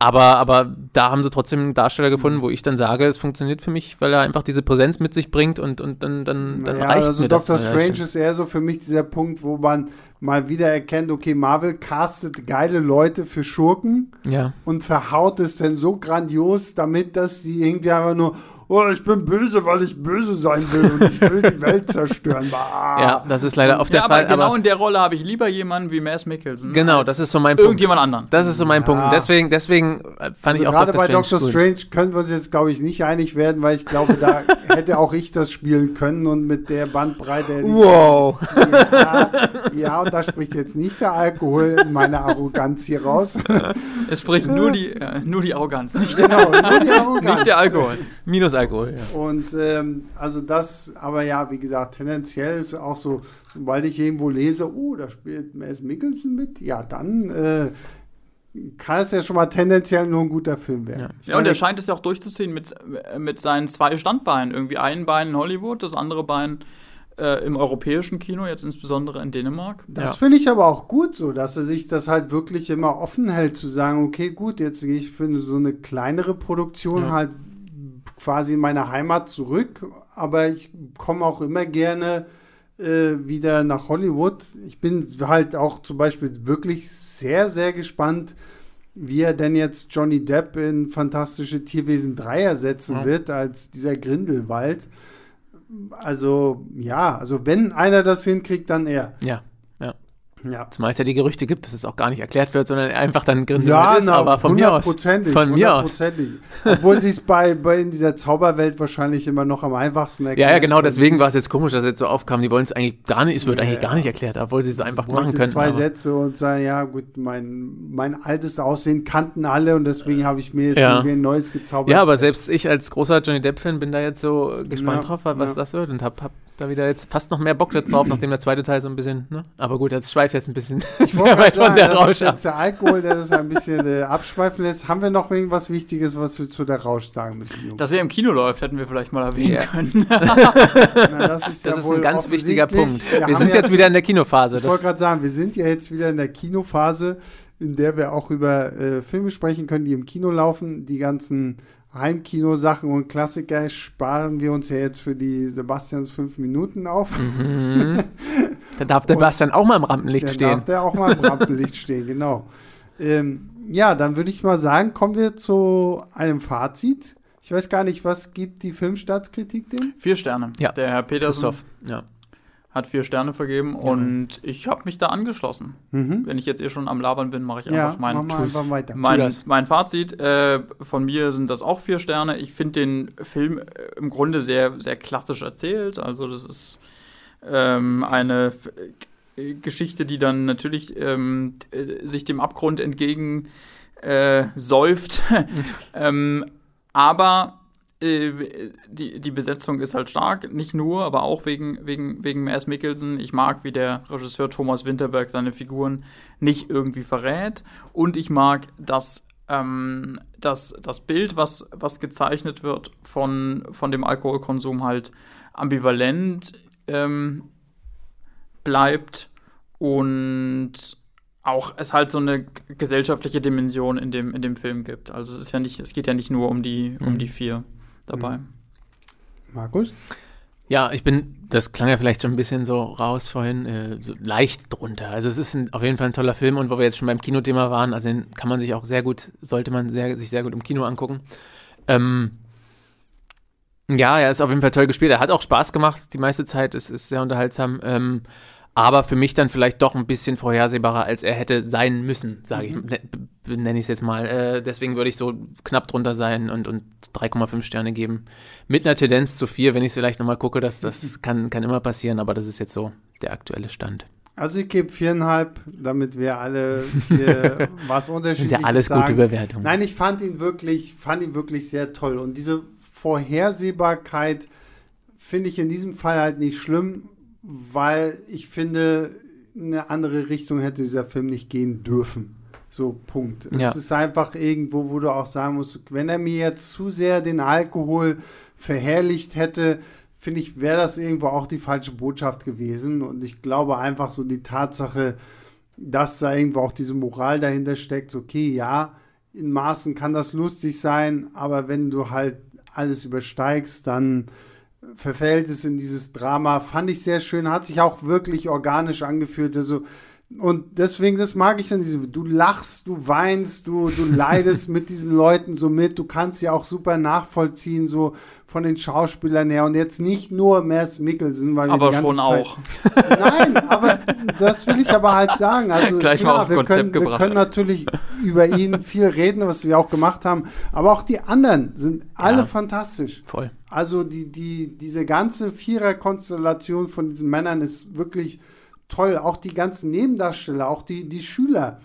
Aber, aber da haben sie trotzdem einen Darsteller gefunden, wo ich dann sage, es funktioniert für mich, weil er einfach diese Präsenz mit sich bringt und, und dann, dann, dann naja, reicht also mir Doctor das. Doctor Strange ist eher so für mich dieser Punkt, wo man mal wieder erkennt, okay, Marvel castet geile Leute für Schurken ja. und verhaut es dann so grandios damit, dass die irgendwie einfach nur, oh, ich bin böse, weil ich böse sein will und ich will die Welt zerstören. Bah. Ja, das ist leider auf der ja, Fall. Aber genau aber in der Rolle habe ich lieber jemanden wie Mass Mikkelsen. Genau, das ist so mein Punkt. Irgendjemand anderen. Das ist so mein ja. Punkt. Deswegen, deswegen fand also ich auch gerade bei Doctor Strange können wir uns jetzt, glaube ich, nicht einig werden, weil ich glaube, da hätte auch ich das spielen können und mit der Bandbreite. Wow. Ja, ja, und da spricht jetzt nicht der Alkohol in meiner Arroganz hier raus. Es spricht nur die, äh, nur die Arroganz. Nicht genau, nur die Arroganz. Nicht der Alkohol. Minus Alkohol, ja. Und ähm, also das, aber ja, wie gesagt, tendenziell ist auch so, weil ich irgendwo lese, oh, da spielt Mads Mikkelsen mit, ja, dann äh, kann es ja schon mal tendenziell nur ein guter Film werden. Ja, ja und er scheint es ja auch durchzuziehen mit, mit seinen zwei Standbeinen. Irgendwie ein Bein in Hollywood, das andere Bein äh, im europäischen Kino, jetzt insbesondere in Dänemark. Das ja. finde ich aber auch gut so, dass er sich das halt wirklich immer offen hält, zu sagen, okay, gut, jetzt gehe ich für so eine kleinere Produktion ja. halt quasi in meine Heimat zurück, aber ich komme auch immer gerne äh, wieder nach Hollywood. Ich bin halt auch zum Beispiel wirklich sehr, sehr gespannt, wie er denn jetzt Johnny Depp in Fantastische Tierwesen 3 ersetzen ja. wird, als dieser Grindelwald. Also, ja, also wenn einer das hinkriegt, dann er. Ja. Ja. Zumal es ja die Gerüchte gibt, dass es auch gar nicht erklärt wird, sondern einfach dann Gründe ja, ist, na, aber von mir aus. Von mir aus. Obwohl sie es bei, bei in dieser Zauberwelt wahrscheinlich immer noch am einfachsten erklärt. Ja, ja, genau, deswegen war es jetzt komisch, dass es jetzt so aufkam. Die wollen es eigentlich gar nicht, es wird ja, eigentlich gar nicht erklärt, obwohl sie es einfach machen können. zwei Sätze und sagen, ja gut, mein, mein altes Aussehen kannten alle und deswegen habe ich mir jetzt irgendwie ein neues gezaubert. Ja, aber selbst ich als großer Johnny Depp-Fan bin da jetzt so gespannt drauf, was das wird und habe hab da wieder jetzt fast noch mehr Bock jetzt drauf, nachdem der zweite Teil so ein bisschen, ne? Aber gut, jetzt schweift jetzt ein bisschen sehr weit von der Rausch. Das ist jetzt der Alkohol, der das ein bisschen äh, abschweifen lässt. Haben wir noch irgendwas Wichtiges, was wir zu der Rausch sagen müssen? Dass er im Kino läuft, hätten wir vielleicht mal erwähnen ja. können. Na, das ist, ja das ist ein ganz wichtiger Punkt. Wir, wir sind jetzt wieder in der Kinophase. Ich wollte gerade sagen, wir sind ja jetzt wieder in der Kinophase, in der wir auch über äh, Filme sprechen können, die im Kino laufen. Die ganzen Heimkino-Sachen und Klassiker sparen wir uns ja jetzt für die Sebastians fünf Minuten auf. Mhm. Da darf der Sebastian auch mal im Rampenlicht stehen. Darf der auch mal im Rampenlicht stehen, genau. Ähm, ja, dann würde ich mal sagen, kommen wir zu einem Fazit. Ich weiß gar nicht, was gibt die Filmstaatskritik denn? Vier Sterne. Ja. Der Herr Petersen. Ja hat vier Sterne vergeben ja. und ich habe mich da angeschlossen. Mhm. Wenn ich jetzt eh schon am Labern bin, mache ich ja, einfach mein, mach einfach weiter. mein, mein Fazit. Äh, von mir sind das auch vier Sterne. Ich finde den Film äh, im Grunde sehr, sehr klassisch erzählt. Also das ist ähm, eine äh, Geschichte, die dann natürlich ähm, äh, sich dem Abgrund entgegen äh, säuft. ähm, aber äh, die, die Besetzung ist halt stark, nicht nur, aber auch wegen, wegen, wegen Mads Mikkelsen. Ich mag, wie der Regisseur Thomas Winterberg seine Figuren nicht irgendwie verrät. Und ich mag, dass ähm, das, das Bild, was, was gezeichnet wird von, von dem Alkoholkonsum, halt ambivalent ähm, bleibt und auch es halt so eine gesellschaftliche Dimension in dem, in dem Film gibt. Also es ist ja nicht, es geht ja nicht nur um die, um mhm. die vier dabei. Mhm. Markus? Ja, ich bin, das klang ja vielleicht schon ein bisschen so raus vorhin, äh, so leicht drunter. Also es ist ein, auf jeden Fall ein toller Film und wo wir jetzt schon beim Kinothema waren, also den kann man sich auch sehr gut, sollte man sehr, sich sehr gut im Kino angucken. Ähm, ja, er ist auf jeden Fall toll gespielt. Er hat auch Spaß gemacht, die meiste Zeit. Es ist sehr unterhaltsam. Ähm, aber für mich dann vielleicht doch ein bisschen vorhersehbarer, als er hätte sein müssen, sage mhm. ich, nenne ich es jetzt mal. Äh, deswegen würde ich so knapp drunter sein und, und 3,5 Sterne geben. Mit einer Tendenz zu 4, wenn ich es vielleicht nochmal gucke, das, das kann, kann immer passieren, aber das ist jetzt so der aktuelle Stand. Also ich gebe viereinhalb, damit wir alle hier was unterschiedliches ja alles sagen. gute Bewertung. Nein, ich fand ihn wirklich, fand ihn wirklich sehr toll. Und diese Vorhersehbarkeit finde ich in diesem Fall halt nicht schlimm, weil ich finde, eine andere Richtung hätte dieser Film nicht gehen dürfen. So, Punkt. Es ist einfach irgendwo, wo du auch sagen musst, wenn er mir jetzt zu sehr den Alkohol verherrlicht hätte, finde ich, wäre das irgendwo auch die falsche Botschaft gewesen. Und ich glaube einfach so die Tatsache, dass da irgendwo auch diese Moral dahinter steckt, okay, ja, in Maßen kann das lustig sein, aber wenn du halt alles übersteigst, dann verfällt es in dieses Drama. Fand ich sehr schön, hat sich auch wirklich organisch angefühlt. Also und deswegen, das mag ich dann, diese, du lachst, du weinst, du, du leidest mit diesen Leuten so mit, du kannst ja auch super nachvollziehen, so von den Schauspielern her und jetzt nicht nur Mers Mikkelsen, weil aber wir die ganze schon Zeit, auch. Nein, aber das will ich aber halt sagen. Also Gleich klar, mal auf wir, Konzept können, gebracht. wir können natürlich über ihn viel reden, was wir auch gemacht haben, aber auch die anderen sind alle ja, fantastisch. Voll. Also die, die, diese ganze Vierer-Konstellation von diesen Männern ist wirklich toll. Auch die ganzen Nebendarsteller, auch die, die Schüler.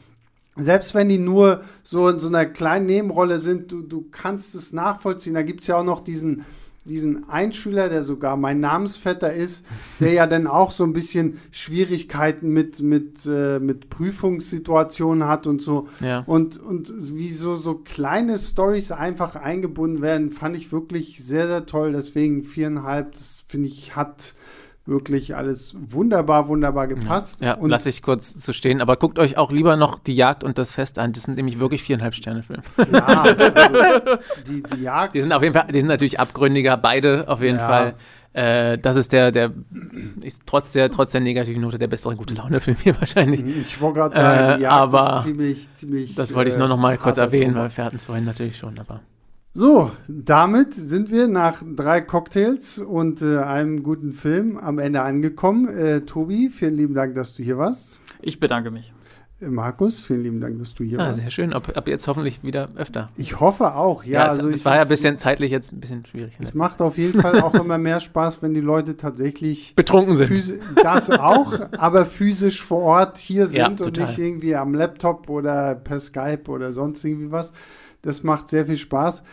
Selbst wenn die nur so in so einer kleinen Nebenrolle sind, du, du kannst es nachvollziehen. Da gibt es ja auch noch diesen, diesen Einschüler, der sogar mein Namensvetter ist, der ja dann auch so ein bisschen Schwierigkeiten mit, mit, äh, mit Prüfungssituationen hat und so. Ja. Und, und wie so, so kleine Stories einfach eingebunden werden, fand ich wirklich sehr, sehr toll. Deswegen viereinhalb, das finde ich, hat wirklich alles wunderbar, wunderbar gepasst. Ja, und lasse ich kurz so stehen. Aber guckt euch auch lieber noch die Jagd und das Fest an. Das sind nämlich wirklich viereinhalb Sterne Filme. ja, also die, die Jagd. Die sind auf jeden Fall, die sind natürlich abgründiger, beide auf jeden Ja. Fall. Äh, das ist der, der ist trotz der, trotz der negativen Note der bessere gute Laune-Film hier wahrscheinlich. Ich wollte gerade sagen, Äh, die Jagd aber ist ziemlich, ziemlich. Das wollte ich nur noch mal äh, kurz erwähnen, Tobak. weil wir hatten es vorhin natürlich schon, aber. So, damit sind wir nach drei Cocktails und äh, einem guten Film am Ende angekommen. Äh, Tobi, vielen lieben Dank, dass du hier warst. Ich bedanke mich. Äh, Markus, vielen lieben Dank, dass du hier Ah, warst. sehr schön. Ab, ab jetzt hoffentlich wieder öfter. Ich hoffe auch, ja. es, also es ich- war ja ein bisschen zeitlich jetzt ein bisschen schwierig. Es macht auf jeden Fall auch immer mehr Spaß, wenn die Leute tatsächlich Betrunken sind. Das auch, aber physisch vor Ort hier sind Ja, und nicht irgendwie am Laptop oder per Skype oder sonst irgendwie was. Das macht sehr viel Spaß.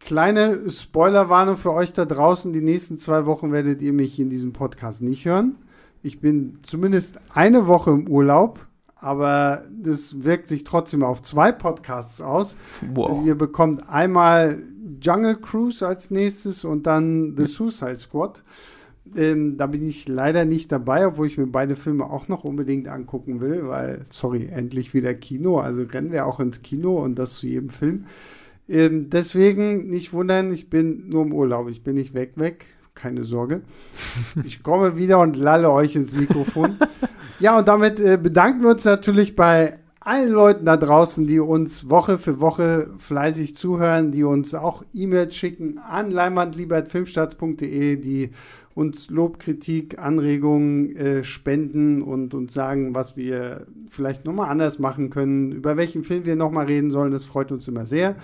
Kleine Spoilerwarnung für euch da draußen. Die nächsten zwei Wochen werdet ihr mich in diesem Podcast nicht hören. Ich bin zumindest eine Woche im Urlaub, aber das wirkt sich trotzdem auf zwei Podcasts aus. Also Wow. ihr bekommt einmal Jungle Cruise als nächstes und dann The Suicide Squad. Ähm, da bin ich leider nicht dabei, obwohl ich mir beide Filme auch noch unbedingt angucken will, weil, sorry, endlich wieder Kino. Also rennen wir auch ins Kino und das zu jedem Film. Ähm, deswegen nicht wundern, ich bin nur im Urlaub. Ich bin nicht weg, weg. Keine Sorge. Ich komme wieder und lalle euch ins Mikrofon. Ja, und damit äh, bedanken wir uns natürlich bei allen Leuten da draußen, die uns Woche für Woche fleißig zuhören, die uns auch E-Mails schicken an leinwandliebertfilmstarts.de, die uns Lob, Kritik, Anregungen äh, spenden und uns sagen, was wir vielleicht nochmal anders machen können, über welchen Film wir nochmal reden sollen. Das freut uns immer sehr.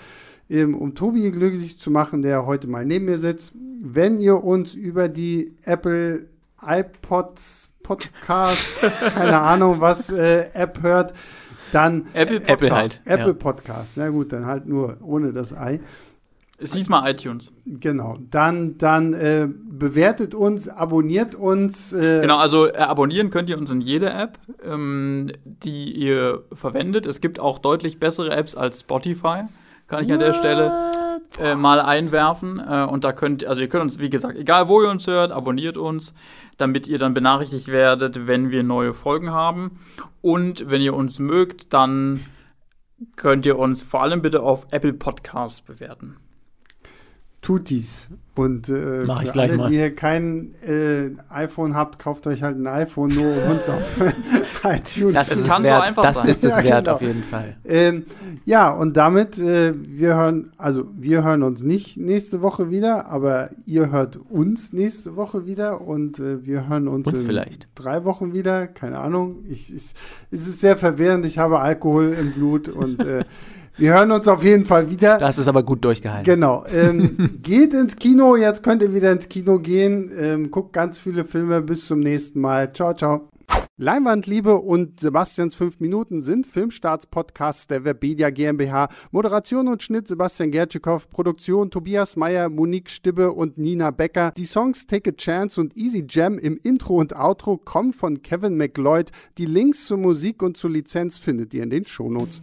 Ähm, um Tobi glücklich zu machen, der heute mal neben mir sitzt. Wenn ihr uns über die Apple iPods Podcast, keine Ahnung was, äh, App hört, dann Apple Apple Podcast. halt. Apple ja. Podcast. Na gut, dann halt nur ohne das Ei. Es hieß mal iTunes. Genau. Dann, dann äh, bewertet uns, abonniert uns. Äh, Genau, also äh, abonnieren könnt ihr uns in jeder App, ähm, die ihr verwendet. Es gibt auch deutlich bessere Apps als Spotify, kann ich an der Stelle äh, mal einwerfen. Äh, und da könnt, also ihr könnt uns, wie gesagt, egal wo ihr uns hört, abonniert uns, damit ihr dann benachrichtigt werdet, wenn wir neue Folgen haben. Und wenn ihr uns mögt, dann könnt ihr uns vor allem bitte auf Apple Podcasts bewerten. Tut dies. Und äh, Mach ich für gleich alle, mal. die ihr kein äh, iPhone habt, kauft euch halt ein iPhone, nur um uns auf iTunes Das zu ist es kann so wert. einfach das sein. ist es Ja, wert genau. auf jeden Fall. Ähm, ja, und damit, äh, wir hören, also wir hören uns nicht nächste Woche wieder, aber ihr hört uns nächste Woche wieder und äh, wir hören uns, Uns in vielleicht. drei Wochen wieder, keine Ahnung. Ich, es, es ist sehr verwirrend, ich habe Alkohol im Blut und äh, wir hören uns auf jeden Fall wieder. Das ist aber gut durchgehalten. Genau. Ähm, geht ins Kino, jetzt könnt ihr wieder ins Kino gehen. Ähm, guckt ganz viele Filme. Bis zum nächsten Mal. Ciao, ciao. Leinwandliebe und Sebastians 5 Minuten sind Filmstarts-Podcasts der Webedia GmbH. Moderation und Schnitt Sebastian Gertschikow. Produktion Tobias Meyer, Monique Stibbe und Nina Becker. Die Songs Take a Chance und Easy Jam im Intro und Outro kommen von Kevin McLeod. Die Links zur Musik und zur Lizenz findet ihr in den Shownotes.